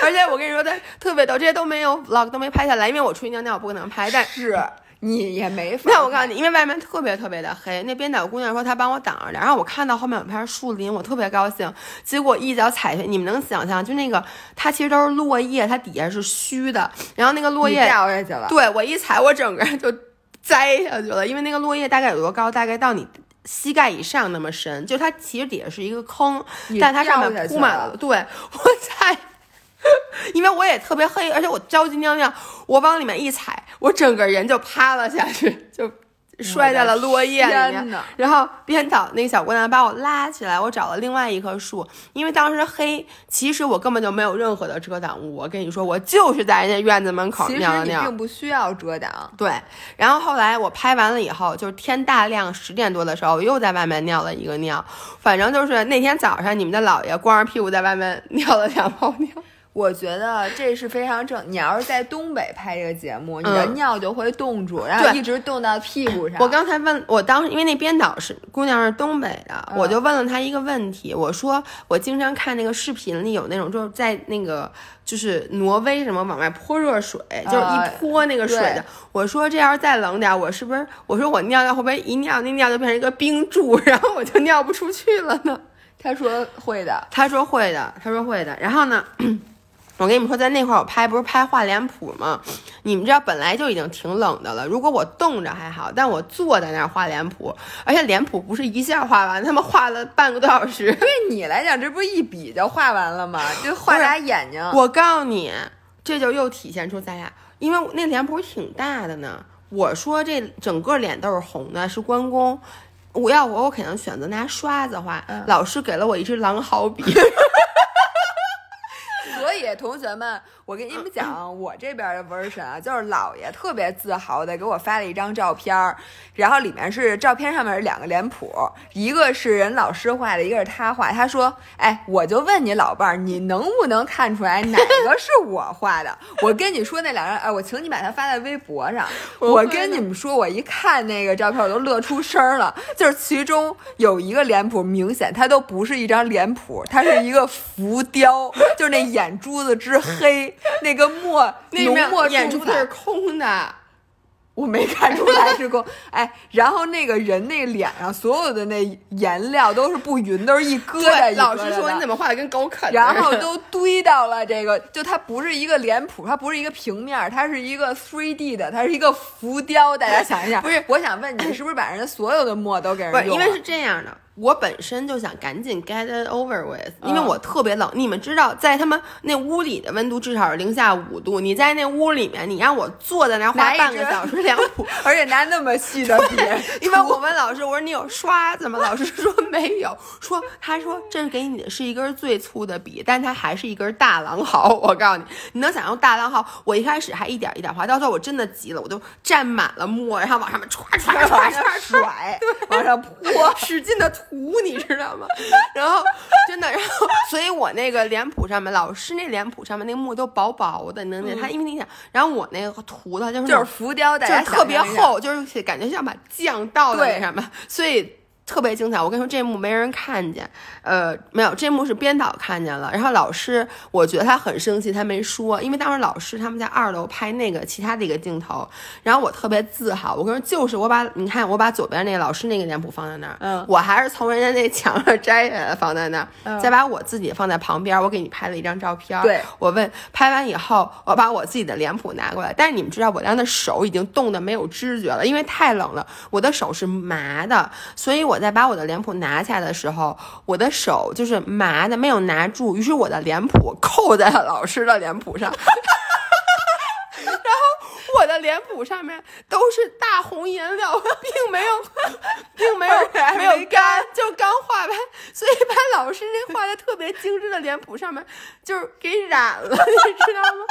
而且我跟你说，他特别逗，这些都没有 vlog 都没拍下来，因为我出去尿尿，我不可能拍。但是。你也没法。那我告诉你，因为外面特别特别的黑，那编导姑娘说她帮我挡着点，然后我看到后面有片树林，我特别高兴。结果一脚踩下去，你们能想象，就那个它其实都是落叶，它底下是虚的，然后那个落叶掉下去了。对我一踩，我整个人就栽下去了，因为那个落叶大概有多高？大概到你膝盖以上那么深，就它其实底下是一个坑，但它上面铺满了。对 [LAUGHS] 我踩。[LAUGHS] 因为我也特别黑，而且我着急尿尿，我往里面一踩，我整个人就趴了下去，就摔在了落叶里面。然后编导那个小姑娘把我拉起来，我找了另外一棵树，因为当时黑，其实我根本就没有任何的遮挡物。我跟你说，我就是在人家院子门口尿尿，并不需要遮挡。对。然后后来我拍完了以后，就是天大亮十点多的时候，我又在外面尿了一个尿。反正就是那天早上，你们的姥爷光着屁股在外面 [LAUGHS] 尿了两泡尿。我觉得这是非常正。你要是在东北拍这个节目，你的尿就会冻住，然后一直冻到屁股上。我刚才问我当时，因为那编导是姑娘是东北的，我就问了她一个问题。我说我经常看那个视频里有那种就是在那个就是挪威什么往外泼热水，就是一泼那个水的。我说这要是再冷点，我是不是我说我尿尿会不会一尿那尿就变成一个冰柱，然后我就尿不出去了呢？他说会的，他说会的，他说会的。然后呢？我跟你们说，在那块儿我拍不是拍画脸谱吗？你们知道本来就已经挺冷的了，如果我冻着还好，但我坐在那儿画脸谱，而且脸谱不是一下画完，他们画了半个多小时。[LAUGHS] 对你来讲，这不是一笔就画完了吗？就画俩眼睛。我告诉你，这就又体现出咱俩，因为那脸谱挺大的呢。我说这整个脸都是红的，是关公。我要我，我肯定选择拿刷子画。老师给了我一支狼毫笔。[LAUGHS] 同学们，我跟 [LAUGHS] 你们讲，我这边的 version 啊，[CLEARS THROAT] 就是姥爷特别自豪的给我发了一张照片儿，然后里面是照片上面是两个脸谱，一个是人老师画的，一个是他画。他说：“哎，我就问你老伴儿，你能不能看出来哪个是我画的？我跟你说那两张，哎，我请你把它发在微博上。[LAUGHS] 我跟你们说，我一看那个照片，我都乐出声了。就是其中有一个脸谱，明显它都不是一张脸谱，它是一个浮雕，[LAUGHS] 就是那眼珠子之黑，那个墨 [LAUGHS] 浓墨眼珠子是空的。我没看出来是空，哎，然后那个人那脸上所有的那颜料都是不匀，都是一疙瘩，一疙瘩老师说你怎么画的跟狗啃的然后都堆到了这个，就它不是一个脸谱，它不是一个平面，它是一个 three D 的，它是一个浮雕。大家想一下，[LAUGHS] 不是我想问你，是不是把人家所有的墨都给人，用了？因为是这样的，我本身就想赶紧 get it over with，因为嗯我特别冷。你们知道，在他们那屋里的温度至少是零下五度，你在那屋里面，你让我坐在那儿画半个小时两谱，[LAUGHS] 而且拿那么细的笔，因 [LAUGHS] 为我问老师，我说你有刷子吗？老师说没有，说他说这是给你的是一根最粗的笔，但它还是一根大狼毫。我告诉你，你能想象大狼毫？我一开始还一点一点画，到最后我真的急了，我都蘸满了墨，然后往上面歘歘歘往上甩，往上泼。使劲的涂，你知道吗？[LAUGHS] 然后真的，然后所以我那个脸谱上面，老师那脸谱上面那个墨都薄薄的，你能理解？他因为你想，然后我那个涂的就是就是浮雕，就是特别。厚，就是感觉像把酱倒在那上面，所以特别精彩。我跟你说，这幕没人看见，呃，没有，这幕是编导看见了。然后老师，我觉得他很生气，他没说，因为当时老师他们在二楼拍那个其他的一个镜头，然后我特别自豪。我跟你说，就是我把你看，我把左边那个老师那个脸谱放在那儿，嗯我还是从人家那墙上摘下来放在那儿，嗯再把我自己放在旁边，我给你拍了一张照片。对，我问拍完以后，我把我自己的脸谱拿过来，但是你们知道我当时手已经冻得没有知觉了，因为太冷了，我的手是麻的，所以我在把我的脸谱拿下来的时候，我的手就是麻的，没有拿住，于是我的脸谱扣在了老师的脸谱上。[LAUGHS] 然后我的脸谱上面都是大红颜料，并没有，并没有 [LAUGHS] 没有干就刚画完，所以把老师那画的特别精致的脸谱上面就是给染了，你知道吗？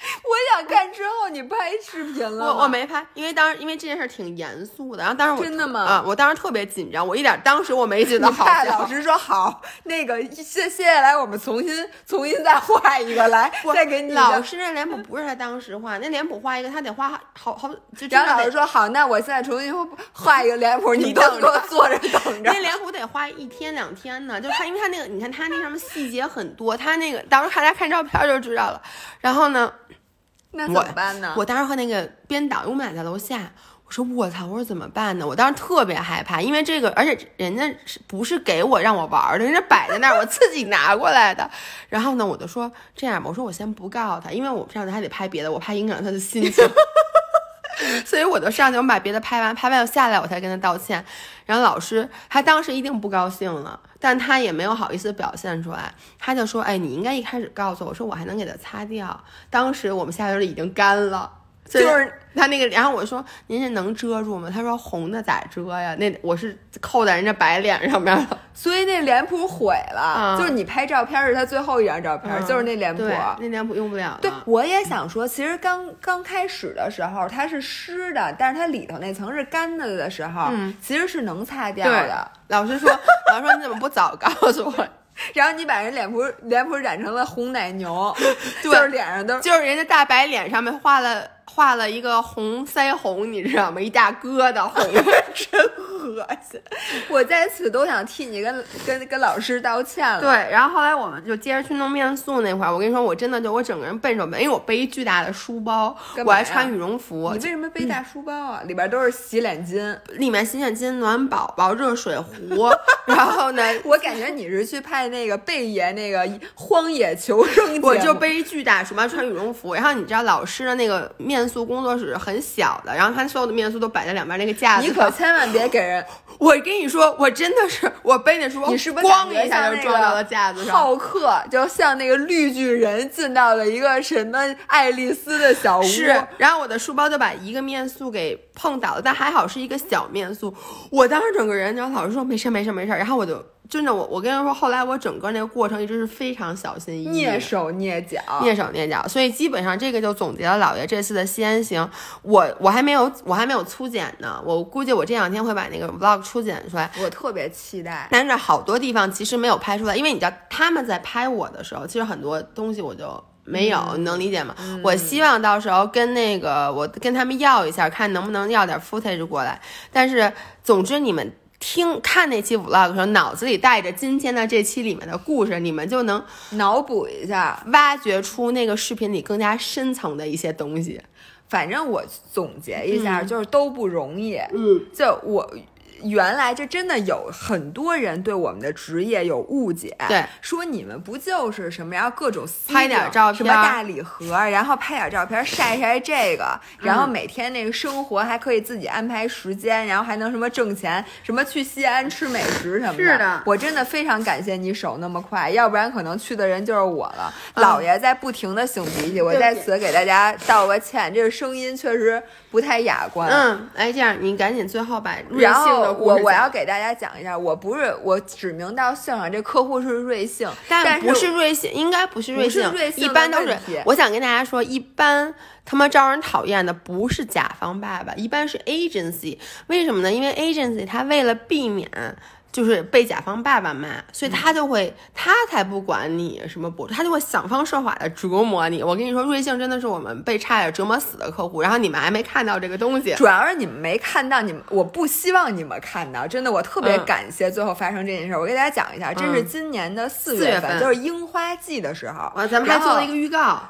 [LAUGHS] 我想看之后你拍视频了我我没拍，因为当时因为这件事挺严肃的，然后当时我真的吗啊、我当时特别紧张，我一点当时我没觉得好笑怕老师说好，那个接接下来我们重新重新再画一个来，再给你。老师那脸谱不是他当时画，那脸谱画一个他得画好好就然后老师说好，那我现在重新画一个脸谱，你等着坐着等着那。脸谱得画一天两天呢，就他，因为他那个，你看他那上面细节很多，他那个到时候大家看照片就知道了。然后呢，那怎么办呢？我当时和那个编导，我们俩在楼下，我说我操，我说怎么办呢？我当时特别害怕，因为这个，而且人家是不是给我让我玩的，人家摆在那儿，我自己拿过来的。然后呢，我就说这样吧，我说我先不告诉他，因为我上去还得拍别的，我怕影响他的心情。[LAUGHS] 所以我就上去，我们把别的拍完，拍完下来我才跟他道歉。然后老师他当时一定不高兴了，但他也没有好意思表现出来，他就说：“哎，你应该一开始告诉我说我还能给它擦掉。”当时我们下边已经干了。就是他那个，然后我说您这能遮住吗？他说红的咋遮呀？那我是扣在人家白脸上面了。所以那脸谱毁了，嗯就是你拍照片是他最后一张照片，就是那脸谱。那脸谱用不了了。对，我也想说，其实刚刚开始的时候它是湿的，但是它里头那层是干的的时候，嗯其实是能擦掉的。老师说，老师说你怎么不早告诉我？[LAUGHS] 然后你把人脸谱脸谱染成了红奶牛，就是脸上都就是人家大白脸上面画了画了一个红腮红，你知道吗？一大疙瘩红，[LAUGHS] 真恶心。我在此都想替你跟跟跟老师道歉了。对，然后后来我们就接着去弄面塑那块儿，我跟你说，我真的就我整个人笨手笨，因为我背一巨大的书包，我还穿羽绒服你，为什么背大书包啊？里边都是洗脸巾。里面洗脸巾、暖宝宝、热水壶，然后呢，[LAUGHS] 我感觉你是去拍那个贝爷那个荒野求生，我就背一巨大书包，穿羽绒服。然后你知道老师的那个面塑工作室很小的，然后他所有的面塑都摆在两边那个架子你。可千万别给人，[LAUGHS] 我跟你说，我真的是我背那书包，你是不是咣一下就撞到了架子上？好客，就像那个绿巨人进到了一个什么爱丽丝的小屋，是，然后我的书包就把一个面塑给碰倒了，但还好是一个小面塑。我当时整个人，然后老师说没事没事没事，然后我就真的，我我跟人说，后来我整个那个过程一直是非常小心翼翼，蹑手蹑脚，蹑手蹑脚。所以基本上这个就总结了老爷这次的西安行。我我还没有我还没有粗剪呢，我估计我这两天会把那个 vlog 粗剪出来，我特别期待。但是好多地方其实没有拍出来，因为你知道他们在拍我的时候，其实很多东西我就没有，你能理解吗？我希望到时候跟那个我跟他们要一下，看能不能要点 footage 过来。但是总之你们。听看那期 vlog 的时候，脑子里带着今天的这期里面的故事，你们就能脑补一下，挖掘出那个视频里更加深层的一些东西。反正我总结一下，就是都不容易。嗯，就我。原来这真的有很多人对我们的职业有误解，对，说你们不就是什么然后，各种拍点照片，什么大礼盒，然后拍点照片晒晒这个，然后每天那个生活还可以自己安排时间，然后还能什么挣钱，什么去西安吃美食什么的。是的，我真的非常感谢你手那么快，要不然可能去的人就是我了。姥爷在不停的擤鼻涕，我在此给大家道个歉，这个声音确实不太雅观。嗯，哎，这样你赶紧最后把瑞幸的我我要给大家讲一下，我不是我指名道姓啊，这客户是瑞幸，但不是瑞幸，应该不是瑞幸，一般都是。我想跟大家说，一般他妈招人讨厌的不是甲方爸爸，一般是 agency，为什么呢？因为 agency 他为了避免。就是被甲方爸爸骂，所以他就会，他才不管你什么不，他就会想方设法的折磨你。我跟你说，瑞幸真的是我们被差点折磨死的客户。然后你们还没看到这个东西，主要是你们没看到，你们我不希望你们看到。真的，我特别感谢最后发生这件事。我给大家讲一下，这是今年的四月份，就是樱花季的时候，咱们还做了一个预告。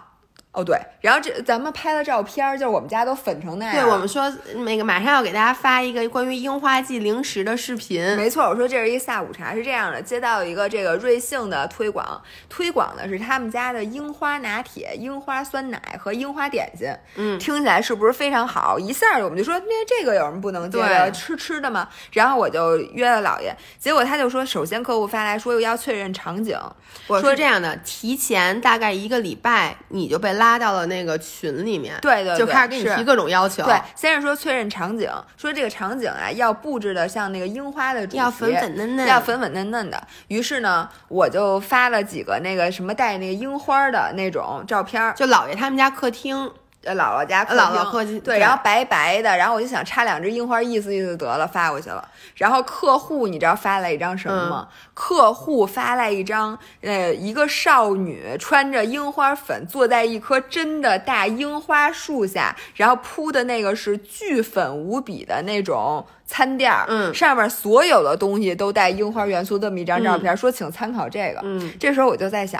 哦对，然后这咱们拍的照片，就是我们家都粉成那样。对我们说那个马上要给大家发一个关于樱花季零食的视频。没错，我说这是一下午茶，是这样的，接到一个这个瑞幸的推广，推广的是他们家的樱花拿铁、樱花酸奶和樱花点心。嗯，听起来是不是非常好？一下我们就说那这个有什么不能接的？吃吃的吗？然后我就约了姥爷，结果他就说，首先客户发来说又要确认场景，我说这样的，提前大概一个礼拜你就被拉到了那个。群里面，对对，就开始给你提各种要求。对，先是说确认场景，说这个场景啊要布置的像那个樱花的主题，要粉粉嫩嫩，要粉粉嫩嫩的。于是呢，我就发了几个那个什么带那个樱花的那种照片，就姥爷他们家客厅。呃，姥姥家姥姥客厅对，然后白白的，然后我就想插两只樱花，意思意思得了，发过去了。然后客户你知道发来一张什么吗？客户发来一张，呃，一个少女穿着樱花粉坐在一棵真的大樱花树下，然后铺的那个是巨粉无比的那种餐垫儿，嗯，上面所有的东西都带樱花元素，这么一张照片，说请参考这个。嗯，这时候我就在想。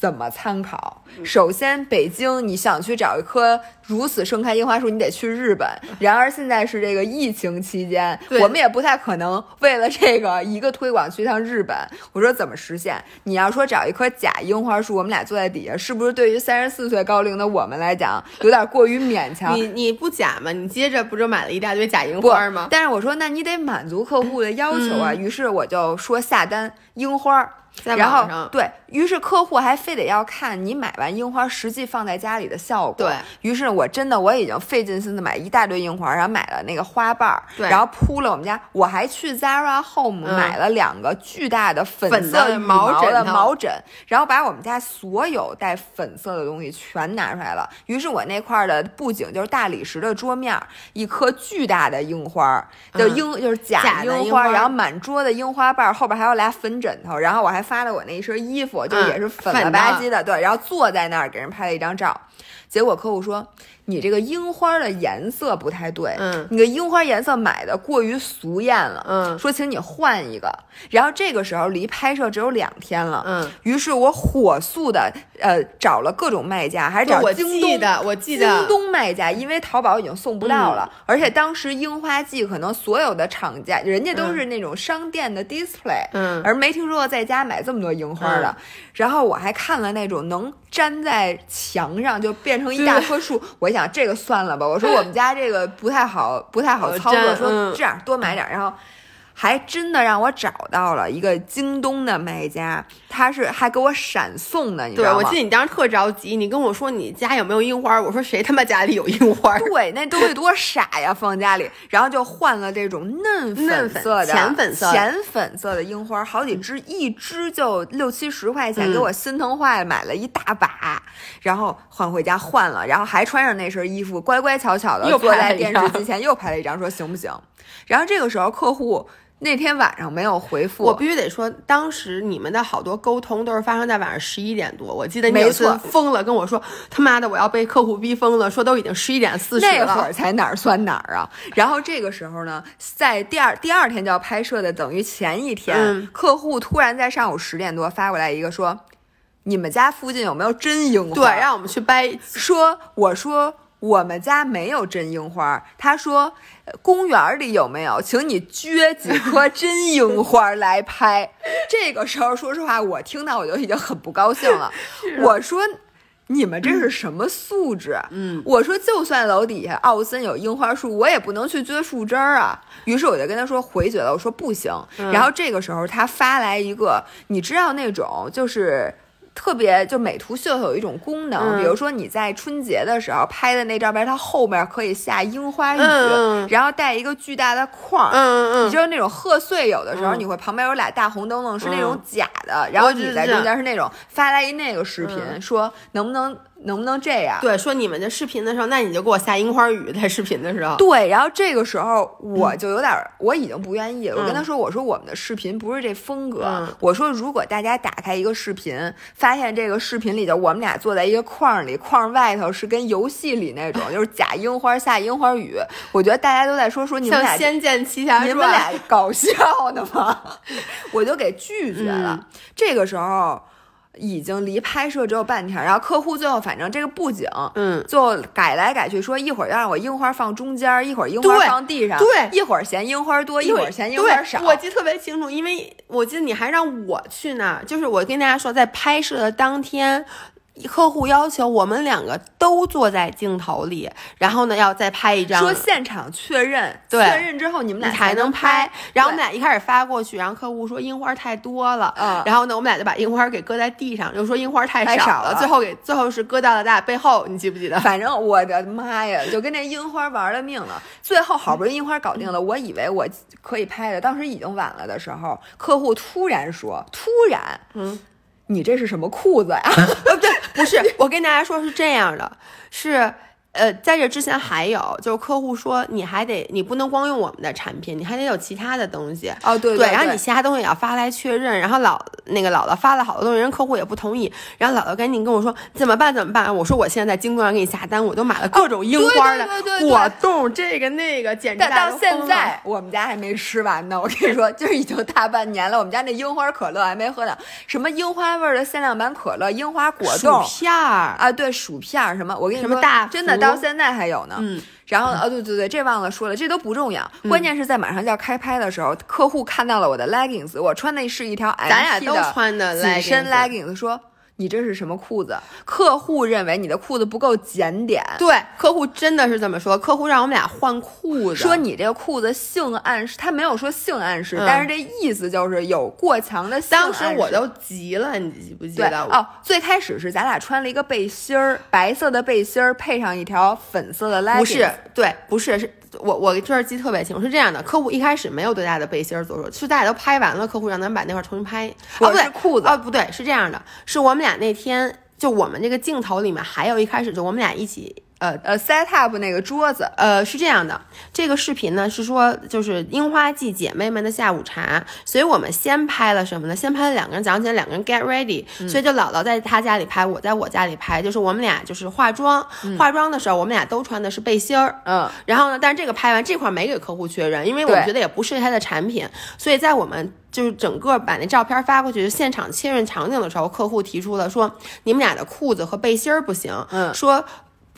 怎么参考？首先，北京你想去找一棵如此盛开樱花树，你得去日本。[LAUGHS] 然而现在是这个疫情期间，我们也不太可能为了这个一个推广去趟日本。我说怎么实现？你要说找一棵假樱花树，我们俩坐在底下，是不是对于三十四岁高龄的我们来讲有点过于勉强？你你不假吗？你接着不就买了一大堆假樱花吗？但是我说，那你得满足客户的要求啊。于是我就说下单樱花。然后对于是客户还非得要看你买完樱花实际放在家里的效果。对于是，我真的我已经费尽心思买一大堆樱花，然后买了那个花瓣儿，然后铺了我们家。我还去 Zara Home 买了两个巨大的粉色羽毛的毛枕，然后把我们家所有带粉色的东西全拿出来了。于是我那块的布景就是大理石的桌面，一颗巨大的樱花，就樱就是假樱花，然后满桌的樱花瓣，后边还有俩粉枕头，然后我还。发了我那一身衣服，就也是粉了吧唧的，对，然后坐在那儿给人拍了一张照，结果客户说。你这个樱花的颜色不太对，嗯，你的樱花颜色买的过于俗艳了，嗯，说请你换一个。然后这个时候离拍摄只有两天了，嗯，于是我火速的呃找了各种卖家，还是找京东的，我记得京东卖家，因为淘宝已经送不到了，而且当时樱花季可能所有的厂家人家都是那种商店的 display，嗯，而没听说过在家买这么多樱花的。然后我还看了那种能粘在墙上就变成一大棵树，我想。这个算了吧，我说 [LAUGHS] 我们家这个不太好，不太好操作。说这样多买点，然后还真的让我找到了一个京东的卖家，他是还给我闪送的，你知道吗？对，我记得你当时特着急，你跟我说你家有没有樱花，我说谁他妈家里有樱花？对，那东西多傻呀，放家里，然后就换了这种嫩粉色的、浅粉色、浅粉色的樱花，好几只，一只就六七十块钱，给我心疼坏了，买了一大把，然后换回家换了，然后还穿上那身衣服，乖乖巧巧的坐在电视机前又拍了一张，说行不行？然后这个时候客户。那天晚上没有回复，我必须得说，当时你们的好多沟通都是发生在晚上十一点多。我记得没错，疯了跟我说他妈的我要被客户逼疯了，说都已经十一点四十了，那会儿才哪儿算哪儿啊？然后这个时候呢，在第二第二天就要拍摄的，等于前一天，客户突然在上午十点多发过来一个说，你们家附近有没有真樱花？对，让我们去掰。说我说。我们家没有真樱花，他说，公园里有没有？请你撅几颗真樱花来拍。这个时候，说实话，我听到我就已经很不高兴了。[LAUGHS] 我说，你们这是什么素质？嗯，我说，就算楼底下奥森有樱花树，我也不能去撅树枝儿啊。于是我就跟他说回绝了，我说不行。然后这个时候他发来一个，你知道那种就是。特别就美图秀秀有一种功能，比如说你在春节的时候拍的那照片，它后面可以下樱花雨，然后带一个巨大的框，嗯嗯，你就是那种贺岁有的时候你会旁边有俩大红灯笼是那种假的，然后你在中间是。那种发来一那个视频，说能不能。能不能这样？对，说你们的视频的时候，那你就给我下樱花雨在视频的时候。对，然后这个时候我就有点，我已经不愿意了。我跟他说，我说我们的视频不是这风格。我说如果大家打开一个视频，发现这个视频里头我们俩坐在一个框里，框外头是跟游戏里那种，[LAUGHS] 就是假樱花下樱花雨，我觉得大家都在说说你们俩《仙剑奇侠传》，你们俩搞笑的吗？[LAUGHS] 我就给拒绝了。这个时候。已经离拍摄只有半天，然后客户最后反正这个布景，嗯，就改来改去，说一会儿要让我樱花放中间，一会儿樱花放地上，对，一会儿嫌樱花多，一会儿嫌樱花少。我记得特别清楚，因为我记得你还让我去那儿，就是我跟大家说，在拍摄的当天。客户要求我们两个都坐在镜头里，然后呢，要再拍一张。说现场确认，确认之后你们俩才能拍。然后我们俩一开始发过去，然后客户说樱花太多了，嗯，然后呢，我们俩就把樱花给搁在地上，又说樱花太少了，最后给最后是搁到了大背后，你记不记得？[LAUGHS] 反正我的妈呀，就跟那樱花玩了命了。最后好不容易樱花搞定了，[LAUGHS] 我以为我可以拍的，当时已经晚了的时候，客户突然说，突然，嗯。你这是什么裤子呀？[LAUGHS] 呃，不对，不是，我跟大家说是这样的，是。呃，在这之前还有，就是客户说你还得，你不能光用我们的产品，你还得有其他的东西。哦，对对。然后你其他东西也要发来确认。然后老那个姥姥发了好多东西，人客户也不同意。然后姥姥赶紧跟我说怎么办？怎么办？我说我现在在京东上给你下单，我都买了各种樱花的果冻，这个那个，简直到现在我们家还没吃完呢。我跟你说，就是已经大半年了，我们家那樱花可乐还没喝呢。什么樱花味的限量版可乐、樱花果冻、薯片儿啊，对，薯片儿什么？我跟你说，大真的到现在还有。嗯，然后哦，对对对，这忘了说了，这都不重要，关键是在马上就要开拍的时候，客户看到了我的 leggings，我穿的是一条 M P 的紧身 leggings，说。你这是什么裤子？客户认为你的裤子不够检点。对，客户真的是这么说。客户让我们俩换裤子，说你这个裤子性暗示，他没有说性暗示，但是这意思就是有过强的性暗示。当时我都急了，你记不记得？哦，最开始是咱俩穿了一个背心儿，白色的背心儿配上一条粉色的 leggings。不是，对，不是是。我我这儿记特别清楚，是这样的，客户一开始没有多大的背心儿做出，是大家都拍完了，客户让咱们把那块重新拍。哦，不对，裤子。哦，不对，是这样的，是我们俩那天就我们这个镜头里面还有一开始就我们俩一起。呃呃，set up 那个桌子，呃，是这样的，这个视频呢是说就是樱花季姐妹们的下午茶，所以我们先拍了什么呢？先拍了两个人早上起来两个人 get ready，所以就姥姥在她家里拍，我在我家里拍，就是我们俩就是化妆，化妆的时候我们俩都穿的是背心儿，嗯，然后呢，但是这个拍完这块没给客户确认，因为我们觉得也不是他的产品，所以在我们就是整个把那照片发过去，现场确认场景的时候，客户提出了说你们俩的裤子和背心儿不行，嗯，说。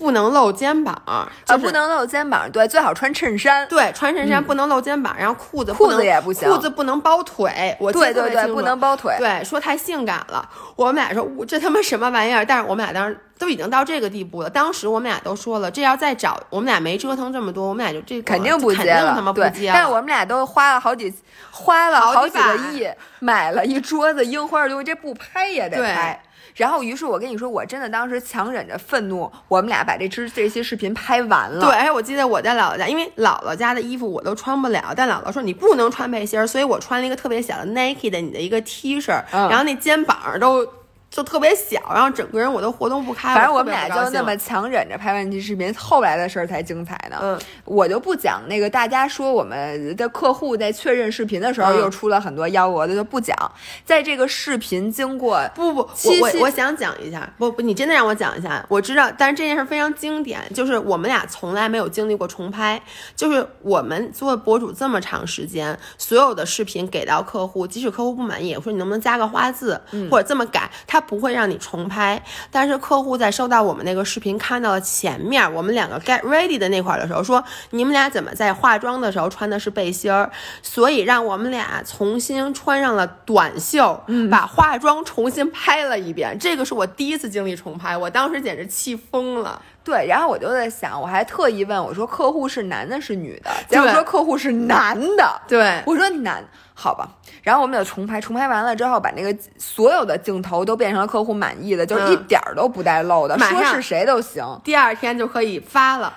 不能露肩膀，啊，不能露肩膀，对，最好穿衬衫，对，穿衬衫不能露肩膀，然后裤子裤子也不行，裤子不能包腿，我对对对，不能包腿，对，说太性感了。我们俩说这他妈什么玩意儿？但是我们俩当时都已经到这个地步了，当时我们俩都说了，这要再找，我们俩没折腾这么多，我们俩就这肯定不接了，对，但是我们俩都花了好几花了好几个亿买了一桌子樱花，就这不拍也得拍。然后，于是我跟你说，我真的当时强忍着愤怒，我们俩把这支这些视频拍完了。对，哎，我记得我在姥姥家，因为姥姥家的衣服我都穿不了，但姥姥说你不能穿背心儿，所以我穿了一个特别小的 Nike 的你的一个 T 恤，然后那肩膀都。就特别小，然后整个人我都活动不开。反正我们俩就那么强忍着拍完期视频，后来的事儿才精彩呢。嗯，我就不讲那个，大家说我们的客户在确认视频的时候又出了很多幺蛾子，就不讲。在这个视频经过不不，我我想讲一下，不不，你真的让我讲一下。我知道，但是这件事非常经典，就是我们俩从来没有经历过重拍，就是我们做博主这么长时间，所有的视频给到客户，即使客户不满意，说你能不能加个花字，或者这么改，他。不会让你重拍，但是客户在收到我们那个视频看到了前面我们两个 get ready 的那块的时候，说你们俩怎么在化妆的时候穿的是背心儿？所以让我们俩重新穿上了短袖，把化妆重新拍了一遍。这个是我第一次经历重拍，我当时简直气疯了。对，然后我就在想，我还特意问我说客户是男的是女的？结果说客户是男的。对，我说男。好吧，然后我们就重拍，重拍完了之后，把那个所有的镜头都变成了客户满意的，就是一点儿都不带漏的，说是谁都行。第二天就可以发了。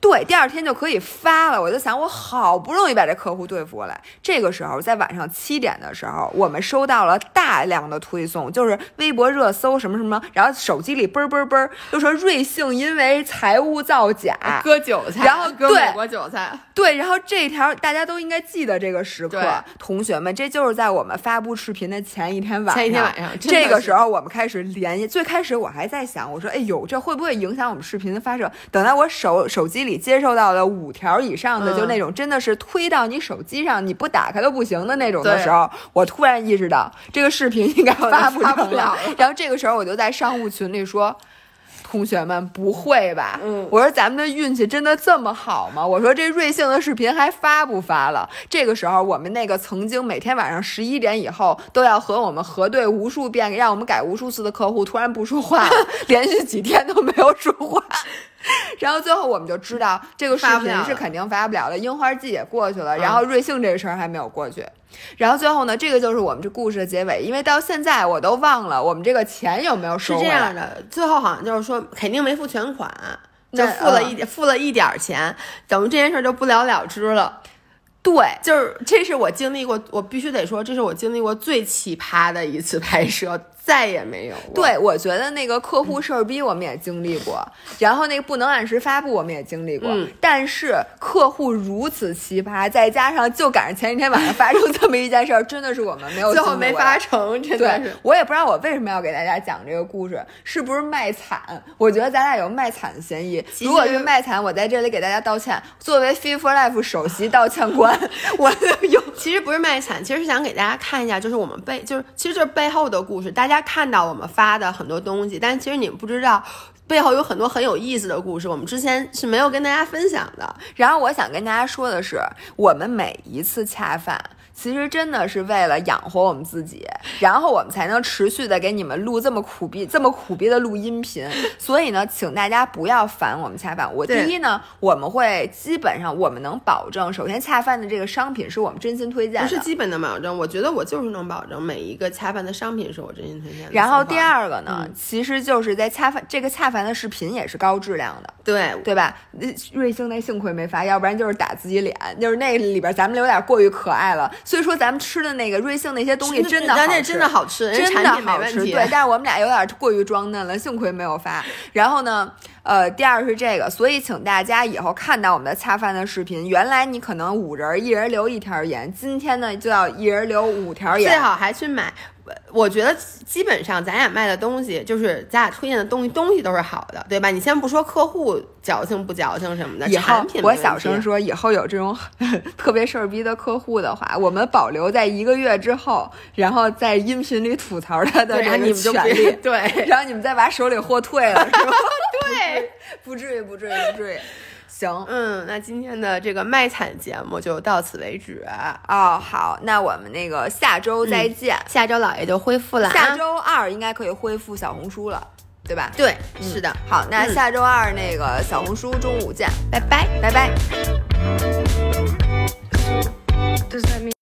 对，第二天就可以发了。我就想，我好不容易把这客户对付过来。这个时候，在晚上七点的时候，我们收到了大量的推送，就是微博热搜什么什么，然后手机里嘣嘣嘣，就说瑞幸因为财务造假割韭菜，然后割美国韭菜。对，然后这条大家都应该记得这个时刻，同学们，这就是在我们发布视频的前一天晚上。前一天晚上，这个时候我们开始联系。最开始我还在想，我说，哎呦，这会不会影响我们视频的发射？等到我手手。手机里接受到的五条以上的，就那种真的是推到你手机上，你不打开都不行的那种的时候，我突然意识到这个视频应该发不成了。[LAUGHS] 然后这个时候我就在商务群里说：“同学们，不会吧？嗯，我说咱们的运气真的这么好吗？我说这瑞幸的视频还发不发了？这个时候，我们那个曾经每天晚上十一点以后都要和我们核对无数遍，让我们改无数次的客户，突然不说话了，[LAUGHS] 连续几天都没有说话。” [LAUGHS] 然后最后我们就知道这个视频是肯定发不了的，樱花季也过去了，然后瑞幸这个事儿还没有过去。然后最后呢，这个就是我们这故事的结尾，因为到现在我都忘了我们这个钱有没有收。是这样的，最后好像就是说肯定没付全款，就付了一付了一点钱，等于这件事就不了了之了。对，就是这是我经历过，我必须得说，这是我经历过最奇葩的一次拍摄。再也没有。对，我觉得那个客户事儿逼我们也经历过，然后那个不能按时发布我们也经历过。但是客户如此奇葩，再加上就赶上前一天晚上发生这么一件事儿，真的是我们没有最后没发成。真的是，我也不知道我为什么要给大家讲这个故事，是不是卖惨？我觉得咱俩有卖惨的嫌疑。如果是卖惨，我在这里给大家道歉。作为 Fee for Life 首席道歉官，[LAUGHS] 我有。其实不是卖惨，其实是想给大家看一下，就是我们背，就是其实就是背后的故事，大家。他看到我们发的很多东西，但其实你们不知道，背后有很多很有意思的故事，我们之前是没有跟大家分享的。然后我想跟大家说的是，我们每一次恰饭。其实真的是为了养活我们自己，[LAUGHS] 然后我们才能持续的给你们录这么苦逼、这么苦逼的录音频。[LAUGHS] 所以呢，请大家不要烦我们恰饭。我第一呢，我们会基本上我们能保证，首先恰饭的这个商品是我们真心推荐的，不是基本的保证。我觉得我就是能保证每一个恰饭的商品是我真心推荐的。然后第二个呢，其实就是在恰饭这个恰饭的视频也是高质量的，对对吧？瑞幸那幸亏没发，要不然就是打自己脸，就是那里边咱们有点过于可爱了。所以说，咱们吃的那个瑞幸那些东西真的好吃，真的好吃，真的好吃。对，但是我们俩有点过于装嫩了，幸亏没有发。然后呢，呃，第二是这个，所以请大家以后看到我们的恰饭的视频，原来你可能五人一人留一条盐，今天呢就要一人留五条盐，最好还去买。我觉得基本上咱俩卖的东西，就是咱俩推荐的东西，东西都是好的，对吧？你先不说客户矫情不矫情什么的，产品我小声说，以后有这种特别事儿逼的客户的话，我们保留在一个月之后，然后在音频里吐槽他的这个权利，[LAUGHS] 对，然后你们再把手里货退了，是吧？[LAUGHS] [LAUGHS] 对。不至于，不至于，不至于。行。嗯那今天的这个卖惨节目就到此为止。哦好那我们那个下周再见。下周姥爷就恢复了下周二应该可以恢复小红书了对吧？对是的。好那下周二那个小红书中午见。拜拜。拜拜。Does that mean